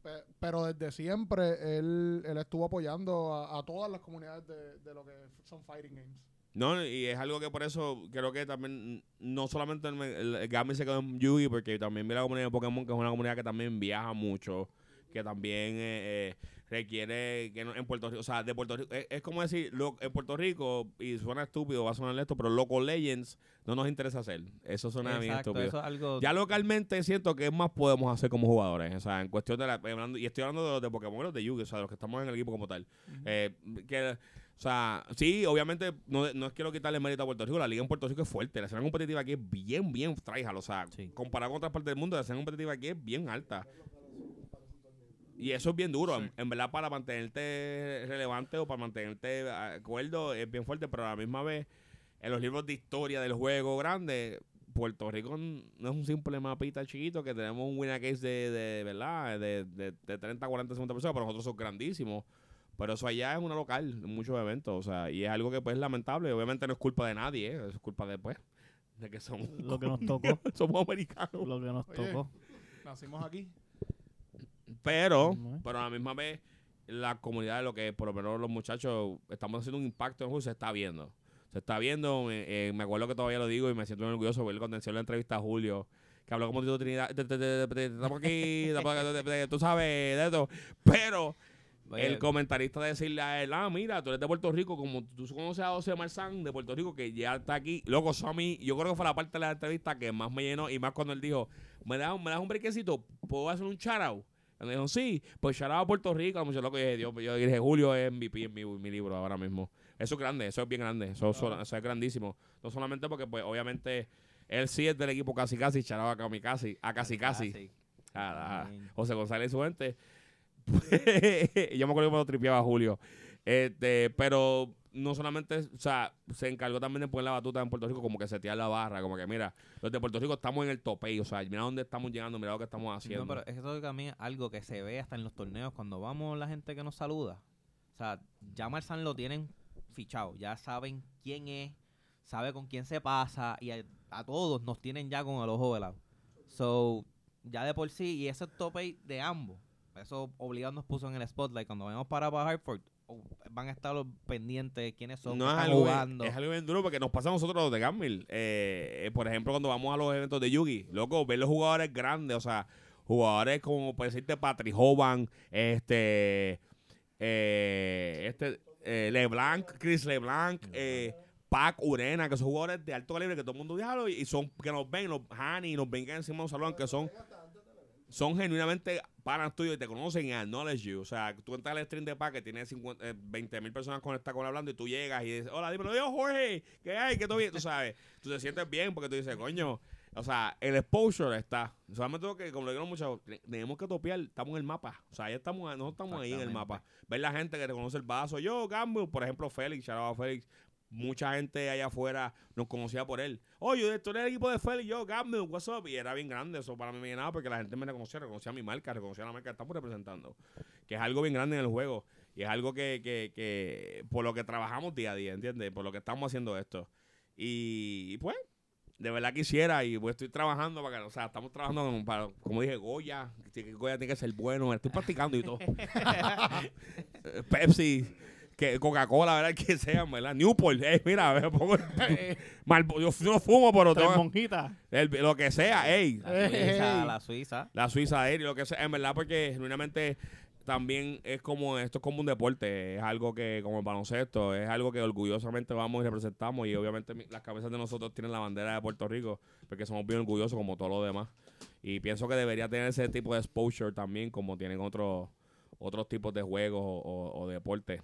Pe- pero desde siempre él, él estuvo apoyando a, todas las comunidades de, de lo que son fighting games. No, y es algo que por eso creo que también, no solamente el, el, el gaming se quedó en Yugi, porque también vi la comunidad de Pokémon, que es una comunidad que también viaja mucho, que también eh, eh, requiere que no- en Puerto Rico, o sea, de Puerto Rico, es, es como decir, lo, en Puerto Rico, y suena estúpido, va a sonar esto, pero Local Legends no nos interesa hacer. Eso suena bien Exacto, estúpido. eso es algo... Ya localmente siento que más podemos hacer como jugadores. O sea, en cuestión de la. hablando- y estoy hablando de los de Pokémon los de Yugi, o sea, los que estamos en el equipo como tal. Eh, que, o sea, sí, obviamente, no, no es quiero quitarle mérito a Puerto Rico. La liga en Puerto Rico es fuerte. La escena competitiva aquí es bien, bien tryhard. O sea, Sí. comparado con otras partes del mundo, la escena competitiva aquí es bien alta. Y eso es bien duro. En, en verdad, para mantenerte relevante o para mantenerte acuerdo, es bien fuerte, pero a la misma vez, en los libros de historia del juego grande, Puerto Rico no es un simple mapita chiquito que tenemos un winner case de, de ¿verdad? De, de, de 30, 40, 50 personas, pero nosotros somos grandísimos. Pero eso allá es una local, en muchos eventos, o sea, y es algo que pues es lamentable. Obviamente no es culpa de nadie, ¿eh? es culpa de, pues, de que somos, Lo que nos tocó. somos americanos. Lo que nos Oye. tocó. Nacimos aquí. Pero, pero a la misma vez, la comunidad de lo que por lo menos los muchachos estamos haciendo un impacto en juego se está viendo. Se está viendo, me, eh, me acuerdo que todavía lo digo y me siento muy orgulloso ver cuando en la entrevista a Julio, que habló como Tito Trinidad, te- te- te- te- estamos aquí, tú sabes de esto. Pero el comentarista decirle a él, ah, mira, tú eres de Puerto Rico, como tú conoces a José Marzán de Puerto Rico, que ya está aquí. Loco, eso a mí, yo creo que fue la parte de la entrevista que más me llenó, y más cuando él dijo, ¿me das, me das un brequecito? ¿Puedo hacer un shout out? Y me dijo, sí, pues shout out a Puerto Rico. Locos, yo dije, Dios, yo dije, Julio es MVP en mi, mi libro ahora mismo. Eso es grande, eso es bien grande, eso, eso- eso es grandísimo. No solamente porque, pues, obviamente, él sí es del equipo casi casi, out a casi casi, a casi casi. A- a. José González y su gente. yo me acuerdo que me lo tripeaba Julio. Este, pero no solamente, o sea, se encargó también de poner la batuta en Puerto Rico, como que setear la barra, como que mira, los de Puerto Rico estamos en el tope, o sea, mira dónde estamos llegando, mira lo que estamos haciendo. No, pero eso también es algo que se ve hasta en los torneos cuando vamos la gente que nos saluda. O sea, ya Marzán lo tienen fichado, ya saben quién es, sabe con quién se pasa y a, a todos nos tienen ya con el ojo velado. So, ya de por sí, y ese tope de ambos, eso obligado nos puso en el spotlight. Cuando vayamos para Hartford, van a estar los pendientes de quiénes son, no es están algo, jugando. es algo bien duro porque nos pasa a nosotros los de Gamil. Eh, eh, por ejemplo, cuando vamos a los eventos de Yugi, loco, ver los jugadores grandes, o sea, jugadores como, por decirte, Patrick Hoban, este, eh, este, eh, LeBlanc, Chris LeBlanc, eh, Pac Urena, que son jugadores de alto calibre que todo el mundo viaja y son, que nos ven, los Hani, nos ven encima de un salón, que son son genuinamente panas tuyos y te conocen y acknowledge you. O sea, tú entras al stream de Pac que tiene 50, eh, 20 mil personas conectadas con hablando y tú llegas y dices, hola, dímelo, yo Jorge, ¿qué hay? ¿Qué todo bien? Tú sabes, tú te sientes bien porque tú dices, coño, o sea, el exposure está. Solamente que, como le digo te- tenemos que topear, estamos en el mapa. O sea, ya estamos, nosotros estamos ahí en el mapa. Ver la gente que reconoce el vaso. Yo, Gamble, por ejemplo, Félix, shout out a Félix. Mucha gente allá afuera nos conocía por él. Oye, tú eres el equipo de Félix, yo, Gamble, what's up? Y era bien grande, eso para mí me llenaba porque la gente me reconocía, reconocía mi marca, reconocía la marca que estamos representando. Que es algo bien grande en el juego. Y es algo que, que, que por lo que trabajamos día a día, ¿entiendes? Por lo que estamos haciendo esto. Y, y pues, de verdad quisiera y pues estoy trabajando para que, o sea, estamos trabajando con- para, como dije, Goya, que Goya tiene que ser bueno, estoy practicando y todo. Pepsi, que Coca-Cola, ¿verdad? Que sean, ¿verdad? Newport, eh, mira, me pongo Marlbo- yo, yo no fumo, pero tengo- monjitas. el- lo que sea, ey, La Ey. Suiza, la Suiza. la Suiza Air y lo que sea, en verdad, porque genuinamente también es como, esto es como un deporte, es algo que, como el baloncesto, es algo que orgullosamente vamos y representamos y obviamente las cabezas de nosotros tienen la bandera de Puerto Rico, porque somos bien orgullosos como todo lo demás. Y pienso que debería tener ese tipo de exposure también, como tienen otros otros tipos de juegos o, o- o deportes.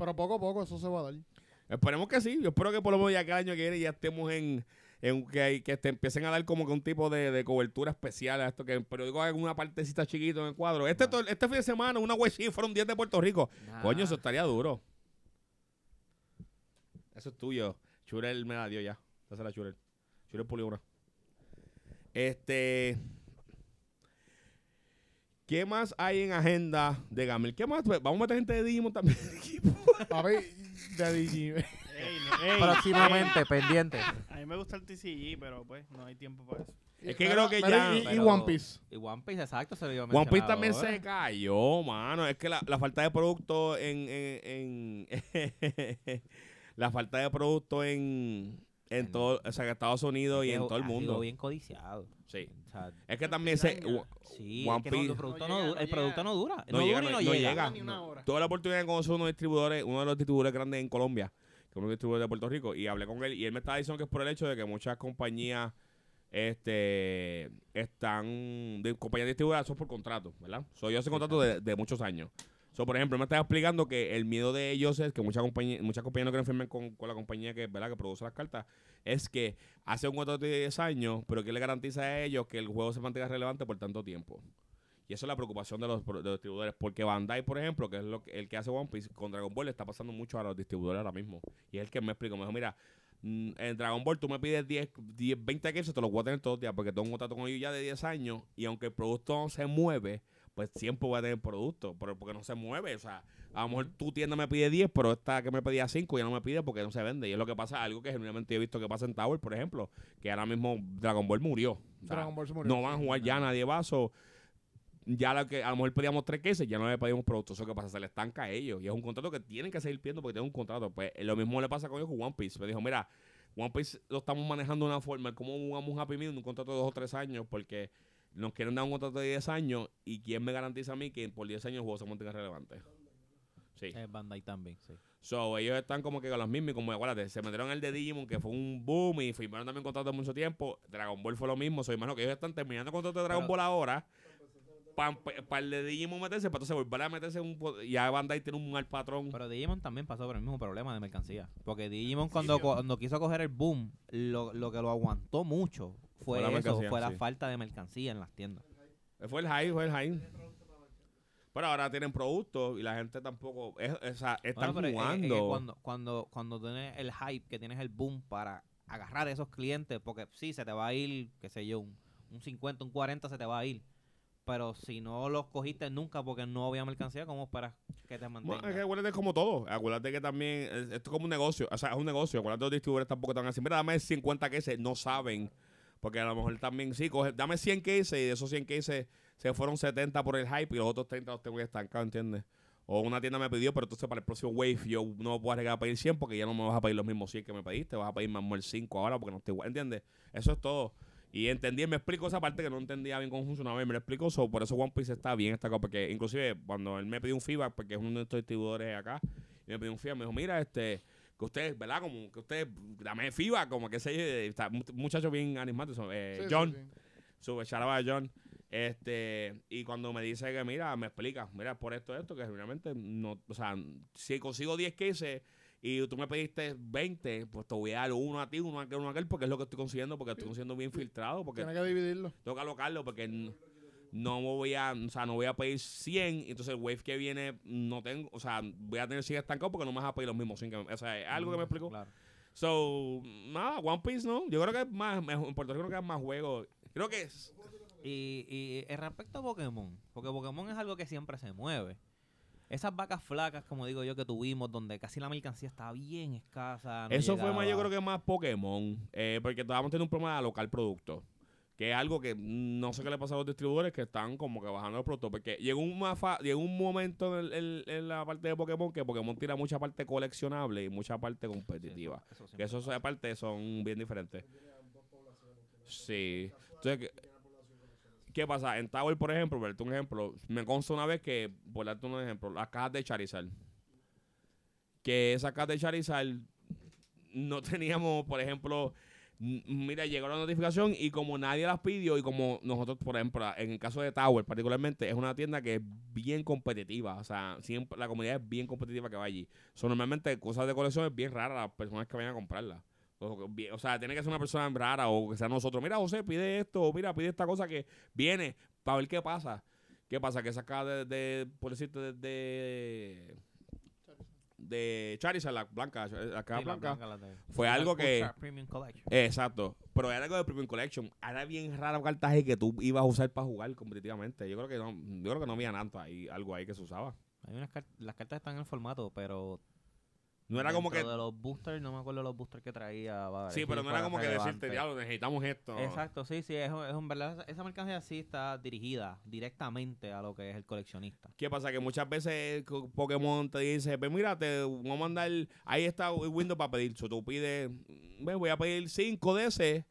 Pero poco a poco eso se va a dar. Esperemos que sí. Yo espero que por lo menos ya que el año que viene ya estemos en, en que, hay- que te empiecen a dar como que un tipo de, de cobertura especial a esto que pero digo hagan una partecita chiquito en el cuadro. Este to- este fin de semana una web fueron 10 de Puerto Rico. Coño, eso estaría duro. Eso es tuyo. Churel me la dio ya. Esa la Churel. Churel pulió una. Este. ¿Qué más hay en agenda de Gamil? ¿Qué más? Vamos a meter gente de Digimon también. Papi, de Digi. Ey, no- ey, Próximamente, pendiente. a mí me gusta el TCG, pero pues no hay tiempo para eso. Es que creo que ya- Y, y Pero- One Piece. Y One Piece, exacto, se lo iba a One Piece también ahora. se cayó, mano. Es que la, la falta de producto en. en, en- la falta de producto en. En todo, o sea, en Estados Unidos y Que en todo el mundo. bien codiciado. Sí. O sea, Es que también se. Piraña. sí, One es que Piece- el producto No no, llega, dura. no el producto llega. no dura. No No, llega, dura y no- llega. llega. Ni una hora. Tuve la oportunidad de conocer uno de los distribuidores, uno de los distribuidores grandes en Colombia, que es uno de los distribuidores de Puerto Rico, y hablé con él, y él me estaba diciendo que es por el hecho de que muchas compañías este están de compañías distribuidoras son por contrato, ¿verdad? So, yo hace contrato de, de muchos años. So, por ejemplo, me estaba explicando que el miedo de ellos es que muchas compañías, muchas compañías no quieren firmar con, con la compañía que, ¿verdad? que produce las cartas, es que hace un contrato de 10 años, pero que le garantiza a ellos que el juego se mantenga relevante por tanto tiempo. Y eso es la preocupación de los, de los distribuidores. Porque Bandai, por ejemplo, que es lo que- el que hace One Piece, con Dragon Ball le está pasando mucho a los distribuidores ahora mismo. Y es el que me explicó. Me dijo, mira, mm, en Dragon Ball tú me pides 10, 10 20 quesos, te los voy a tener todos los días porque tengo un contrato con ellos ya de 10 años. Y aunque el producto se mueve, pues siempre voy a tener producto. Pero porque no se mueve. O sea, a lo mejor tu tienda me pide 10, pero esta que me pedía 5 ya no me pide porque no se vende. Y es lo que pasa, algo que genuinamente he visto que pasa en Tower, por ejemplo, que ahora mismo Dragon Ball murió. O sea, Dragon Ball se murió. no van a jugar ya nadie vaso. Ya lo que a lo mejor pedíamos tres cases, ya no le pedimos productos. Eso que pasa, se le estanca a ellos. Y es un contrato que tienen que seguir pidiendo porque tienen un contrato. Pues eh, lo mismo le pasa con ellos con One Piece. Me dijo, mira, One Piece lo estamos manejando de una forma, como jugamos un Happy Meal, un contrato de dos o tres años, porque nos quieren dar un contrato de 10 años. ¿Y quién me garantiza a mí que por 10 años el juego se mantenga relevante? Sí. Eh, Bandai también, sí. So, ellos están como que con las mismas, y como acuérdate, se metieron en el de Digimon, que fue un boom, y firmaron también contratos de mucho tiempo. Dragon Ball fue lo mismo. Soy imagino que ellos están terminando el contrato de Dragon Pero- Ball ahora. Para el de Digimon meterse, para entonces volver a meterse un. Ya Bandai tiene un mal patrón. Pero Digimon también pasó por el mismo problema de mercancía. Porque Digimon cuando, cuando quiso coger el boom, lo, lo que lo aguantó mucho fue, eso, fue la sí. falta de mercancía en las tiendas. Fue el high, fue el high. Pero ahora tienen productos y la gente tampoco. Es, sea, están Bueno, es- es- es que jugando. cuando, cuando, cuando tienes el hype, que tienes el boom para agarrar a esos clientes, porque sí, se te va a ir, qué sé yo, un, un 50, un 40 se te va a ir. Pero si no los cogiste nunca porque no había mercancía, ¿cómo esperas que te Bueno, mantengan? es que acuérdate como todo. Acuérdate que también es- esto es como un negocio. O sea, es un negocio. Acuérdate los distribuidores tampoco están así. Mira, dame 50 cases. No saben. Porque a lo mejor también, sí, coge, dame 100 cases y de esos 100 cases se fueron 70 por el hype y los otros 30 los tengo estancados, ¿entiendes? O una tienda me pidió, pero entonces para el próximo wave yo no a arriesgar a pedir 100 porque ya no me vas a pedir los mismos 100 que me pediste. Vas a pedir más el 5 ahora porque no estoy igual, ¿entiendes? Eso es todo. Y entendí, me explico esa parte que no entendía bien cómo funcionaba y me lo explico. so, por eso One Piece está bien esta cosa. Porque inclusive cuando él me pidió un feedback, porque es uno de estos distribuidores acá, y me pidió un feedback, me dijo, mira, este, que usted, ¿verdad? Como que usted, dame feedback, como que se está un muchacho bien animado. eh, Sí, John, sí. sube charaba a John. Este, y cuando me dice que, mira, me explica, mira, por esto, esto, que realmente no, o sea, si consigo 10 cases y tú me pediste 20, pues te voy a dar uno a ti, uno a aquel, uno a aquel, porque es lo que estoy consiguiendo, porque estoy consiguiendo bien filtrado, porque Tiene que dividirlo. tengo que alocarlo, porque no me voy a, o sea, no voy a pedir 100, entonces el wave que viene no tengo, o sea, voy a tener 100 estancados porque no me vas a pedir los mismos 100 que me- o sea, es algo que me explicó. Claro. So, nada, One Piece, ¿no? Yo creo que es más, mejor- en Puerto Rico creo que es más juego. Creo que es, Y, y respecto a Pokémon, porque Pokémon es algo que siempre se mueve. Esas vacas flacas, como digo yo, que tuvimos, donde casi la mercancía estaba bien escasa. no Eso fue más, yo creo que más Pokémon, eh, porque estábamos teniendo un problema de alocar productos. Que es algo que no sé qué le pasa a los distribuidores que están como que bajando los productos. Porque llegó un, mafa- llegó un momento en, el- en- la parte de Pokémon que Pokémon tira mucha parte coleccionable y mucha parte Sí, competitiva. eso- eso Que esos aparte son bien diferentes. Sí. Entonces, ¿qué, qué pasa? En Tower, por ejemplo, por darte un ejemplo, me consta una vez que, por darte un ejemplo, las cajas de Charizard. Que esas cajas de Charizard no teníamos, por ejemplo, mira, llegó la notificación y como nadie las pidió y como nosotros, por ejemplo, en el caso de Tower particularmente, es una tienda que es bien competitiva. O sea, siempre la comunidad es bien competitiva que va allí. So, normalmente cosas de colección es bien rara las personas que vayan a comprarlas. O, sea, tiene que ser una persona rara o que sea nosotros. Mira, José, pide esto, o mira, pide esta cosa que viene para ver qué pasa. ¿Qué pasa? Que saca de, por decirte, de, de, de Charizard, la blanca, la caja Sí, la blanca, blanca, la de- fue la algo que... Ultra Premium Collection. Exacto. Pero era algo de Premium Collection. Era bien raro cartaje que tú ibas a usar para jugar competitivamente. Yo creo que no, yo creo que no había tanto ahí, algo ahí que se usaba. Hay unas las cartas están en el formato, pero No era como que. de los boosters, no me acuerdo los boosters que traía. Sí, pero no era como que relevante. decirte, diablo, necesitamos esto. Exacto, sí, sí, es, es un verdad. esa- mercancía sí está dirigida directamente a lo que es el coleccionista. ¿Qué pasa? Que muchas veces Pokémon te dice, pues mira, te voy a mandar, ahí está el window para pedir. So, tú pides, "Ve, voy a pedir 5 de ese.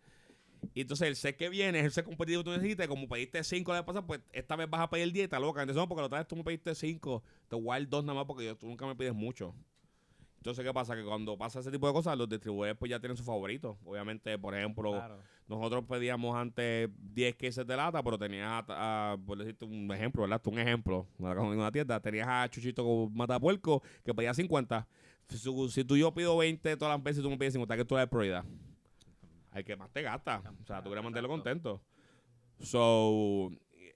Y entonces el set que viene es el set competitivo que tú necesitas. Como pediste 5 la vez pasada, pues esta vez vas a pedir 10, está loca. Entonces, no, porque la otra vez tú me pediste 5, te voy a dar 2 nada más porque yo- tú nunca me pides mucho. Entonces, ¿qué pasa? Que cuando pasa ese tipo de cosas, los distribuidores pues ya tienen su favorito. Obviamente, por ejemplo, Claro. nosotros pedíamos antes 10 cases de lata, pero tenías, a, a- por decirte un ejemplo, ¿verdad? Tú un ejemplo, una tienda, tenías a Chuchito con Matapuerco que pedía 50. Si, si tú yo pido 20 todas las veces y tú me pides 50, que tú das prioridad. Al que más te gasta. O sea, tú quieres mantenerlo contento. So,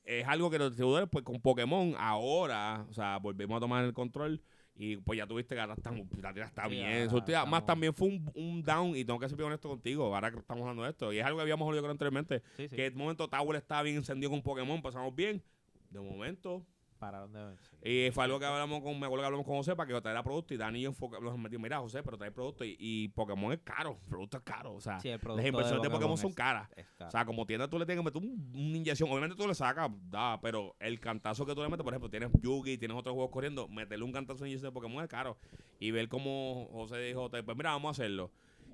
es algo que los distribuidores, pues con Pokémon, ahora, o sea, volvimos a tomar el control. Y pues ya tuviste que ahora estamos, la tira está Sí, bien. ahora surtida. Más también fue un, un down, y tengo que ser bien honesto contigo, ahora que estamos hablando de esto. Y es algo que habíamos hablado anteriormente. Sí, sí. Que en momento Tower estaba bien encendido con Pokémon, pasamos bien. De momento. Sí. Y fue algo que hablamos con, me acuerdo que hablamos con José para que traiga producto. Y Dani y yo nos metimos, mira, José, pero trae producto. Y, y Pokémon es caro, el producto es caro. O sea, Sí, las inversiones de Pokémon, son es- caras. es. O sea, como tienda tú le tienes que meter un- una inyección. Obviamente tú le sacas, da, pero el cantazo que tú le metes, por ejemplo, tienes Yugi, tienes otros juegos corriendo, meterle un cantazo de inyección de Pokémon es caro. Y ver cómo José dijo, pues mira, vamos a hacerlo.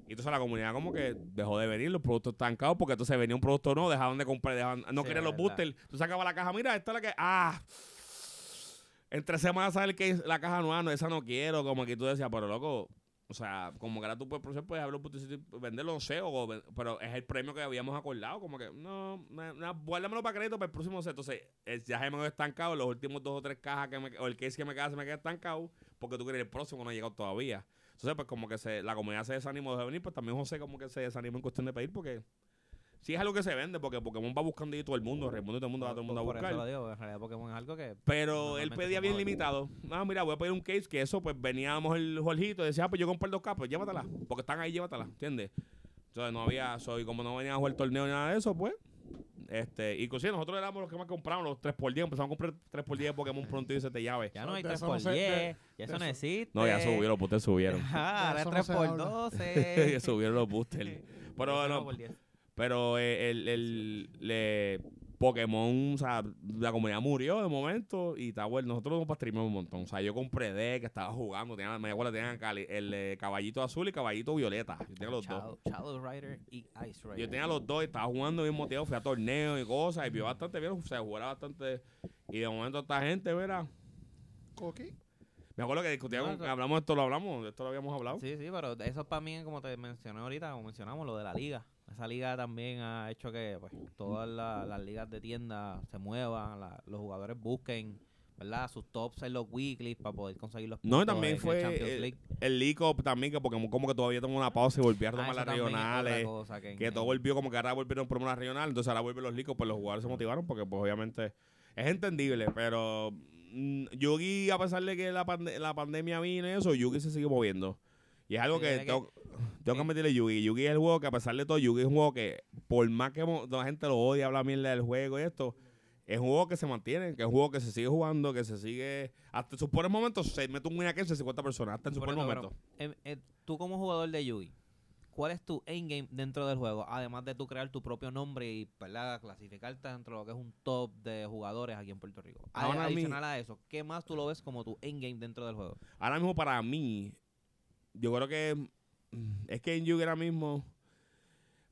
Y entonces la comunidad como que dejó de venir, los productos estancados, porque entonces venía un producto nuevo, dejaban de comprar, dejaban, no Sí, querían los boosters. Tú sacabas la caja, mira, esta es la que, ah, en tres semanas sale que la caja nueva, no, esa no quiero, como que tú decías, pero loco, o sea, como que ahora tú puedes, proceder, puedes y venderlo, no sé, o pero es el premio que habíamos acordado, como que, no, na- na, guárdamelo para crédito para el próximo set. Entonces, ya se me quedó estancado, los últimos dos o tres cajas que me, o el case que me queda se me queda estancado, porque tú quieres el próximo, no ha llegado todavía. Entonces, pues como que se, la comunidad se desanimó de venir, pues también José como que se desanimó en cuestión de pedir, porque sí es algo que se vende, porque Pokémon va buscando y todo el mundo, y todo el mundo va todo el mundo a Por buscar. eso lo digo, en realidad Pokémon es algo que... Pero él pedía bien limitado. Ah, mira, voy a pedir un case que eso, pues veníamos el Jorgito y decía, ah, pues yo compré el 2K, pues llévatela. Porque están ahí, llévatela, ¿entiendes? Entonces no había, soy como no venía a jugar el torneo ni nada de eso, pues. Este, inclusive nosotros éramos los que más compramos, los 3x10, empezamos a comprar 3x10 de Pokémon pronto y se te llave. Ya no hay De eso 3x10, no sé, de- ya eso no existe. No, ya subió, los boosters subieron. Ah, De ahora eso es no se 3x12. Ya subieron los boosters. Pero Eso no, por 10. Pero eh, el, el, le- Pokémon, o sea, la comunidad murió de momento y está bueno. Nosotros nos pastrimos un montón. O sea, yo compré deck, estaba jugando, tenía, me acuerdo, tenían cali- el eh, caballito azul y caballito violeta. Yo tenía los dos. Shadow, Shadow Rider y Ice Rider. Yo tenía los dos y estaba jugando bien motivado, fui a torneos y cosas y vio bastante bien, o sea, jugaba bastante. Y de momento esta gente, verá. Coqui. Me acuerdo que discutíamos, hablamos de esto, lo hablamos, de esto lo habíamos hablado. Sí, sí, pero eso para mí, como te mencioné ahorita, como mencionamos, lo de la liga. Esa liga también ha hecho que pues, todas la- las ligas de tienda se muevan, la- los jugadores busquen ¿verdad? Sus tops en los weeklies para poder conseguir los No, y puntos también fue el- League. El leak up también, que Pokémon como que todavía tomó una pausa y volvió a Ah, tomar eso las regionales. cosa que, Que todo volvió como que ahora volvieron por las regionales, entonces ahora vuelven los licos, pues los jugadores se motivaron porque pues obviamente es entendible, pero mm, Yugi, a pesar de que la, pande- la pandemia vino y eso, Yugi se sigue moviendo. Y es algo Sí, que es que- tengo, que meterle Yugi. Yugi es el juego que a pesar de todo, Yugi es un juego que por más que la gente lo odia, habla mierda del juego y esto, es un juego que se mantiene, que es un juego que se sigue jugando, que se sigue... Hasta en sus peores momentos se mete un win against de 50 personas, hasta en sus eso, momentos. eh, eh, tú como jugador de Yugi, ¿cuál es tu endgame dentro del juego? Además de tú crear tu propio nombre y ¿verdad? clasificarte dentro de lo que es un top de jugadores aquí en Puerto Rico. Ahora Adicional a eso, ¿qué más tú lo ves como tu endgame dentro del juego? Ahora mismo para mí, yo creo que es que en Yugi ahora mismo,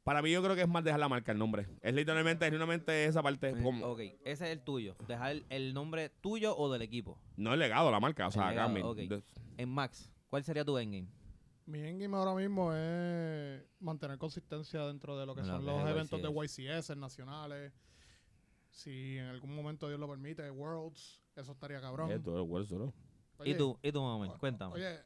para mí yo creo que es más dejar la marca el nombre. Es literalmente, genuinamente esa parte. Eh, como- ok, ese es el tuyo. Dejar el, el nombre tuyo o del equipo. No es legado la marca, o sea, El legado, Garmin. ok. De- En Max, ¿cuál sería tu endgame? Mi endgame ahora mismo es mantener consistencia dentro de lo que son los es eventos de YCS. Nacionales. Si en algún momento Dios lo permite, Worlds, eso estaría cabrón. Eh. ¿Y tú, y tú, mami? o- Cuéntame. Oye,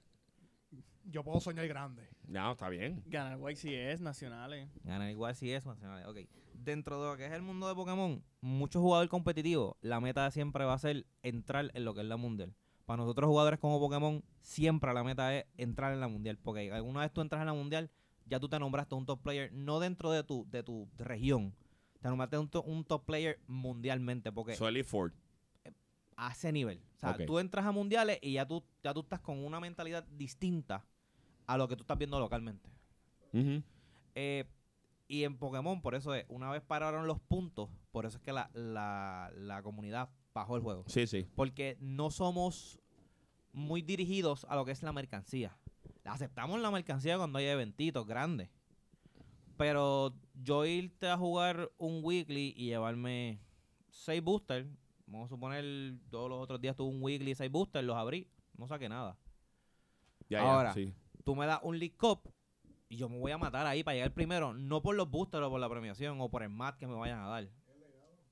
yo puedo soñar grande. Ya, está bien. Ganar YCS nacionales. Ganar igual si es nacionales. Ok. Dentro de lo que es el mundo de Pokémon, mucho jugador competitivo, la meta siempre va a ser entrar en lo que es la mundial. Para nosotros jugadores como Pokémon, siempre la meta es entrar en la mundial. Porque alguna vez tú entras en la mundial, ya tú te nombraste un top player, no dentro de tu, de tu región. Te nombraste un, to- un top player mundialmente. Porque Soy Ford. a ese nivel. O sea, tú entras a mundiales y ya tú, ya tú estás con una mentalidad distinta a lo que tú estás viendo localmente. Eh, y en Pokémon, por eso es, una vez pararon los puntos, por eso es que la, la, la comunidad bajó el juego. Sí, sí. Porque no somos muy dirigidos a lo que es la mercancía. Aceptamos la mercancía cuando hay eventitos grandes. Pero yo irte a jugar un weekly y llevarme seis boosters, vamos a suponer todos los otros días tuve un weekly y seis boosters, los abrí, no saqué nada. Ya, Ahora. ya, sí. Tú me das un League Cup y yo me voy a matar ahí para llegar primero, no por los boosters o por la premiación o por el mat que me vayan a dar.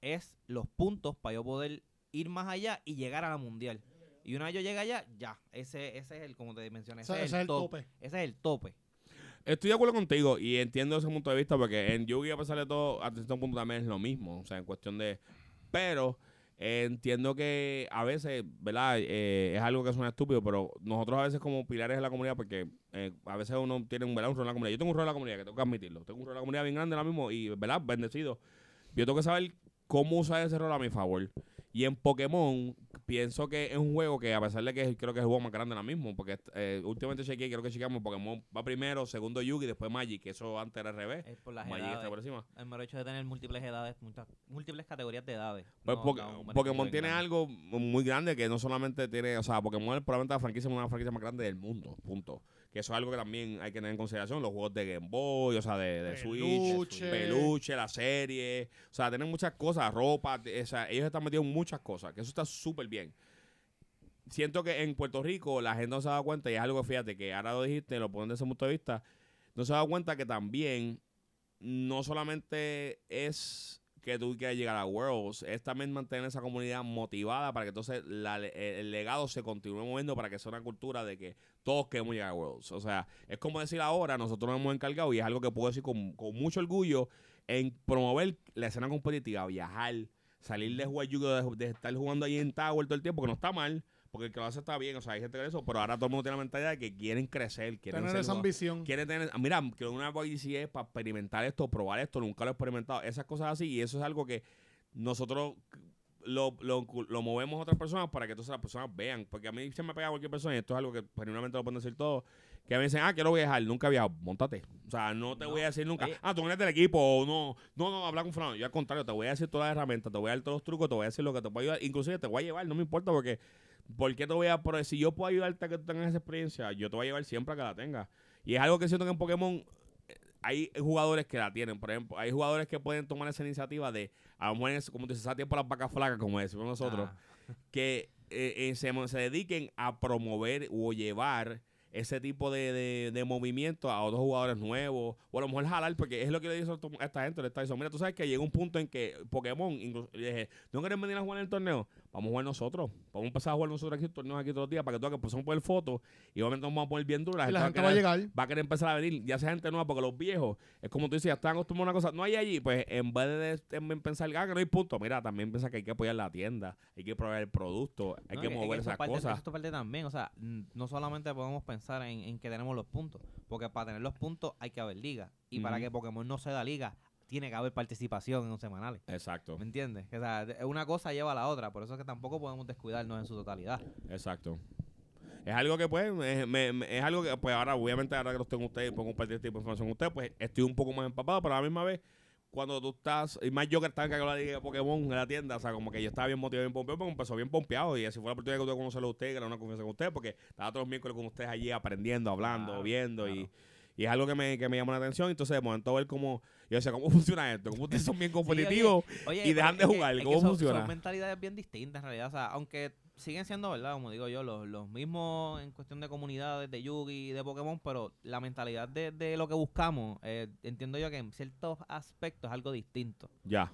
Es los puntos para yo poder ir más allá y llegar a la mundial. Y una vez yo llegue allá, ya. Ese, ese es el, como te mencioné, ese, es ese el, es el top. tope. Ese es el tope. Estoy de acuerdo contigo y entiendo ese punto de vista porque en Yugi, a pesar de todo, hasta cierto punto también es lo mismo. O sea, en cuestión de. Pero eh, entiendo que a veces, ¿verdad? Eh, es algo que suena estúpido, pero nosotros a veces, como pilares de la comunidad, porque eh, a veces uno tiene un, ¿verdad? un rol en la comunidad. Yo tengo un rol en la comunidad, que tengo que admitirlo. Tengo un rol en la comunidad bien grande ahora mismo y, ¿verdad? Bendecido. Yo tengo que saber cómo usar ese rol a mi favor. Y en Pokémon, pienso que es un juego que, a pesar de que creo que es el juego más grande ahora mismo, porque eh, últimamente chequeé, creo que chequeamos Pokémon va primero, segundo Yugi, después Magic, que eso antes era al revés. Es por las Magic está edades. por encima. El mero hecho de tener múltiples edades, muchas, múltiples categorías de edades. Pues No, un beneficio Pokémon tiene grande. algo muy grande que no solamente tiene, o sea, Pokémon es probablemente la franquicia una franquicia más grande del mundo, punto. Que eso es algo que también hay que tener en consideración, los juegos de Game Boy, o sea, de, de Switch, Peluche. peluche, la serie, o sea, tienen muchas cosas, ropa, o sea, ellos están metidos en muchas cosas, que eso está súper bien. Siento que en Puerto Rico la gente no se ha dado cuenta, y es algo, fíjate, que ahora lo dijiste, lo ponen desde ese punto de vista, no se ha dado cuenta que también no solamente es que tú quieras llegar a Worlds, es también mantener esa comunidad motivada para que entonces la- el legado se continúe moviendo para que sea una cultura de que todos queremos llegar a Worlds. O sea, es como decir ahora, nosotros nos hemos encargado y es algo que puedo decir con, con mucho orgullo en promover la escena competitiva, viajar, salir de jugar Yu-Gi-Oh, de, de estar jugando ahí en Tower todo el tiempo, que no está mal, porque el que lo hace está bien, o sea, hay gente que eso, pero ahora todo el mundo tiene la mentalidad de que quieren crecer, quieren Tener ser esa ambición. quiere tener, mira, quiero una YCS para experimentar esto, probar esto, nunca lo he experimentado, esas cosas así, y eso es algo que nosotros lo, lo, lo movemos a otras personas para que entonces las personas vean, porque a mí se me pega cualquier persona, y esto es algo que genuinamente lo pueden decir todos, que me dicen, ah, quiero viajar, nunca he viajado, montate. O sea, no te No, voy a decir nunca, oye. ah, tú no eres del equipo, o no, no, no, habla con fulano. Yo al contrario, te voy a decir todas las herramientas, te voy a dar todos los trucos, te voy a decir lo que te puede ayudar, inclusive te voy a llevar, no me importa porque ¿Por qué te voy a por si yo puedo ayudarte a que tú tengas esa experiencia? Yo te voy a llevar siempre a que la tengas. Y es algo que siento que en Pokémon eh, hay jugadores que la tienen. Por ejemplo, hay jugadores que pueden tomar esa iniciativa de, a lo mejor, como tú dices, a tiempo las vacas flacas, como decimos nosotros, Ah, que eh, eh, se, se dediquen a promover o llevar ese tipo de, de, de movimiento a otros jugadores nuevos, o a lo mejor jalar, porque es lo que le dice a esta gente, le está diciendo, mira, tú sabes que llega un punto en que Pokémon, incluso, le dije, ¿no quieres venir a jugar en el torneo? Vamos a jugar nosotros. Vamos a empezar a jugar nosotros aquí, torneos aquí todos los días para que todos que empezamos a poner fotos y obviamente nos vamos a poner bien duras. La gente va va a querer- llegar. va a querer empezar a venir, ya sea gente nueva, porque los viejos, es como tú dices, ya están acostumbrados a una cosa, no hay allí, pues en vez de, de- de pensar, ah, que no hay punto, mira, también piensa que hay que apoyar la tienda, hay que proveer el producto, hay No, que mover esas parte- cosas. Eso parte también, o sea, no solamente podemos pensar en, en que tenemos los puntos, porque para tener los puntos hay que haber liga, y para que Pokémon no se da liga, tiene que haber participación en los semanales. Exacto, ¿Me entiendes? O sea, una cosa lleva a la otra, por eso es que tampoco podemos descuidarnos en su totalidad. exacto. Es algo que, pues, es, me- me- es algo que, pues, ahora, obviamente, ahora que los tengo ustedes y puedo compartir este tipo de información con ustedes, pues, estoy un poco más empapado, pero a la misma vez, cuando tú estás, y más yo que estaba en la de Pokémon en la tienda, o sea, como que yo estaba bien motivado, bien pompeado, porque empezó bien pompeado, y así fue la oportunidad que tuve de conocerlo a ustedes, que era una confianza con ustedes, porque estaba todos los miércoles con ustedes allí aprendiendo, hablando, Claro, viendo, claro. y es algo que me, que me llamó la atención, entonces de momento ver cómo, yo decía, ¿cómo funciona esto? ¿Cómo ustedes son bien competitivos? Oye, y dejan de que- jugar, es que ¿cómo son- funciona? Son mentalidades bien distintas en realidad. O sea, aunque siguen siendo, ¿verdad? Como digo yo, los, los mismos en cuestión de comunidades, de Yugi y de Pokémon, pero la mentalidad de, de lo que buscamos, eh, entiendo yo que en ciertos aspectos es algo distinto. Ya,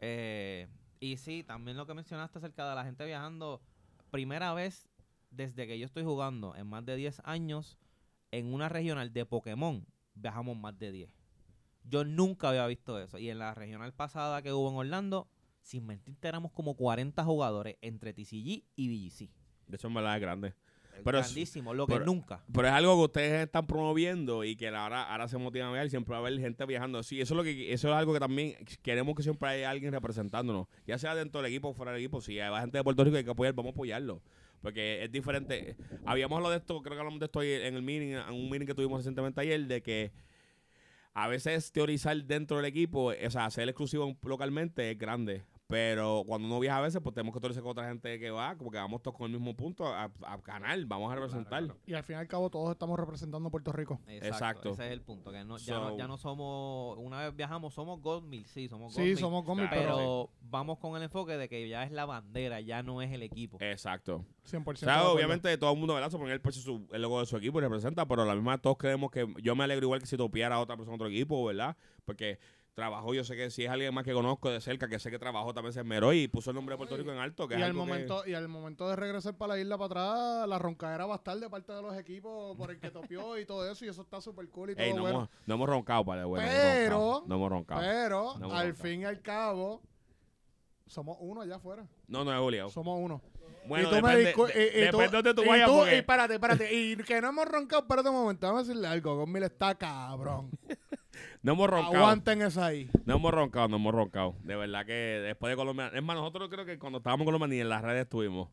Eh, y sí, también lo que mencionaste acerca de la gente viajando, primera vez desde que yo estoy jugando en más de 10 años, en una regional de Pokémon, viajamos más de 10. Yo nunca había visto eso. Y en la regional pasada que hubo en Orlando, sin mentirte, éramos como 40 jugadores entre TCG y BGC. de hecho en verdad es grande. Pero es- Grandísimo, lo que pero- nunca. Pero es algo que ustedes están promoviendo y que ahora, ahora se motivan a ver, siempre va a haber gente viajando. Sí, eso es lo que eso es algo que también queremos que siempre haya alguien representándonos, ya sea dentro del equipo o fuera del equipo. Si hay gente de Puerto Rico que hay que apoyar, vamos a apoyarlo. Porque es diferente. Habíamos hablado de esto, creo que hablamos de esto en el meeting, en un meeting que tuvimos recientemente ayer, de que a veces teorizar dentro del equipo, o sea, hacer exclusivo localmente es grande. Pero cuando uno viaja a veces, pues tenemos que teorizar con otra gente que va, como que vamos todos con el mismo punto a, a ganar, vamos a representar. Y al fin y al cabo todos estamos representando a Puerto Rico. Exacto. Ese es el punto. Que no, ya, So- no, ya no somos, una vez viajamos, somos Gold Mill, sí, somos Gold Sí, somos gomis, Claro. pero pero vamos con el enfoque de que ya es la bandera, ya no es el equipo. Exacto. 100%. O sea, obviamente todo el mundo, ¿verdad? Se pone el, pecho su, el logo de su equipo y representa, pero a la misma todos creemos que yo me alegro igual que si topiara a otra persona otro equipo, ¿verdad? Porque trabajó, yo sé que si es alguien más que conozco de cerca, que sé que trabajó, también se esmeró y puso el nombre de Puerto Rico en alto, que y es al algo que- momento y al momento de regresar para la isla para atrás, la roncadera va a estar de parte de los equipos por el que topió y todo eso, y eso está súper cool y todo Ey, no, bueno. hemos, no hemos roncado, para bueno, Pero- no hemos roncado. Pero No hemos al roncado. fin y al cabo, somos uno allá afuera. No, no es obligado. Somos uno. Bueno, y tú me discu- de- y- y tú- depende de donde tú y tú- porque- y espérate, espérate. y que no hemos roncado, espérate un momento. Vamos a decirle algo. Conmil está cabrón. no hemos roncado. Aguanten esa ahí. No hemos roncado, no hemos roncado. De verdad que después de Colombia. Es más, nosotros creo que cuando estábamos en Colombia ni en las redes estuvimos.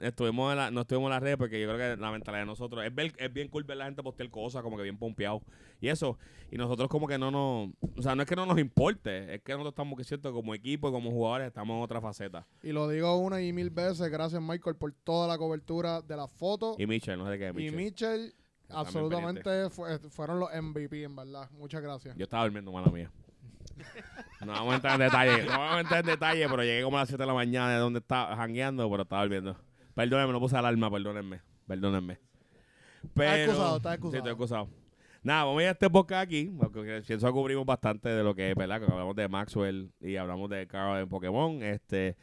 Estuvimos en la, no estuvimos en las redes porque yo creo que la mentalidad de nosotros es, ver- es bien cool ver la gente postear cosas como que bien pompeado y eso. Y nosotros como que no nos... O sea, no es que no nos importe, es que nosotros estamos, que cierto, como equipo y como jugadores estamos en otra faceta. Y lo digo una y mil veces. Gracias, Michael, por toda la cobertura de la foto. Y Mitchell, no sé qué es Y Mitchell. Absolutamente fue- fueron los MVP, en verdad. Muchas gracias. Yo estaba durmiendo, mala mía. No vamos a entrar en detalle, no vamos a entrar en detalle, pero llegué como a las 7 de la mañana de donde estaba jangueando, pero estaba durmiendo. Perdónenme, no puse alarma, perdónenme, perdónenme. Pero, excusado, estás Sí, excusado. estoy excusado. Nada, vamos a ir a este podcast aquí, porque pienso que cubrimos bastante de lo que es, ¿verdad? Que hablamos de Maxwell y hablamos de Carl en Pokémon. Este,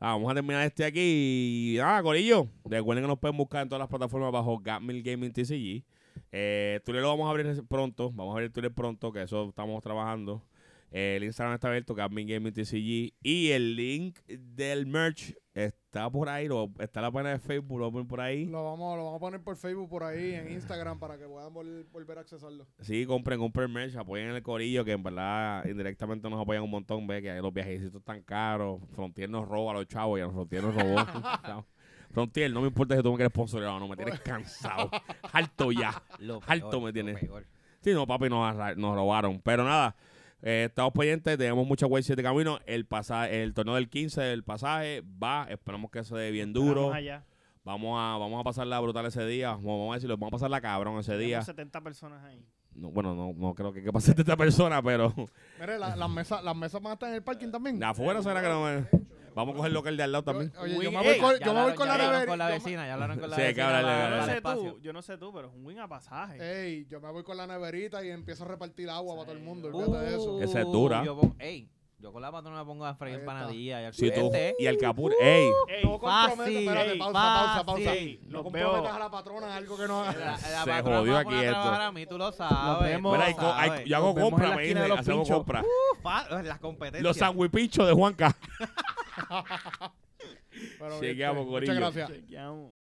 ah, vamos a terminar este aquí y nada, Corillo. Recuerden que nos pueden buscar en todas las plataformas bajo Gatmill Gaming TCG. Eh, Twitter lo vamos a abrir pronto, vamos a abrir Twitter pronto, que eso estamos trabajando. El Instagram está abierto, Gatmill Gaming TCG. Y el link del merch está por ahí, lo, está en la página de Facebook, lo ponen por ahí. Lo vamos, lo vamos a poner por Facebook, por ahí, en Instagram, para que puedan vol- volver a accesarlo. Sí, compren, compren merch, apoyen el corillo, que en verdad indirectamente nos apoyan un montón. Ve que los viajecitos tan caros. Frontier nos roba a los chavos y a los Frontier nos robó. Frontier, no me importa si tú me quieres sponsorear o no, me tienes cansado. Harto ya. Lo Alto peor, me lo tiene. peor. Sí, no, papi, nos, nos robaron. Pero nada, eh, estamos pendientes, tenemos muchas Way 7 camino. El, pasaje, el torneo del 15 del pasaje va, esperamos que se dé bien duro. Allá. Vamos a, vamos a pasarla brutal ese día. Vamos, a decirlo, vamos a pasarla cabrón ese día. Tenemos 70 personas ahí. No, bueno, no, no creo que, que pase de esta persona, pero Mire, la- las mesas las mesas van a estar en el parking también. de afuera será que no me... Vamos a coger el local de al lado Yo- también. oye, yo me voy ey, con, Ya yo me voy hablaron- con ya la hablaron nevera. con la vecina, ya hablaron con la Sí, hay que vecina. hablarle, para- hay que Yo no para el sé tú, espacio. yo no sé tú, pero es un win a pasaje. Ey, yo me voy con la neverita y empiezo a repartir agua para todo el mundo. Olvídate de eso. Uh, Esa es dura. Yo, pon- ey, yo con la patrona me pongo a freír Ahí está. empanadillas y al Si tú y el capur, ey, Ey, No comprometas, fácil, espérate, pausa, pausa, pausa. fácil. No Los comprometas veo. a la patrona en algo que no La, la Se patrona jodió me va a aquí poner a esto. trabajar a mí, tú lo sabes. vemos. tú mira, lo hay co- hay- sabes. yo hago Nos vemos en compra, la me esquina de dice, los hacemos pinchos. compra. Uh, fa- las competencias. Los sandwichos de Juanca. Pero, Chequeamos, este, corillo. Muchas gracias. Chequeamos.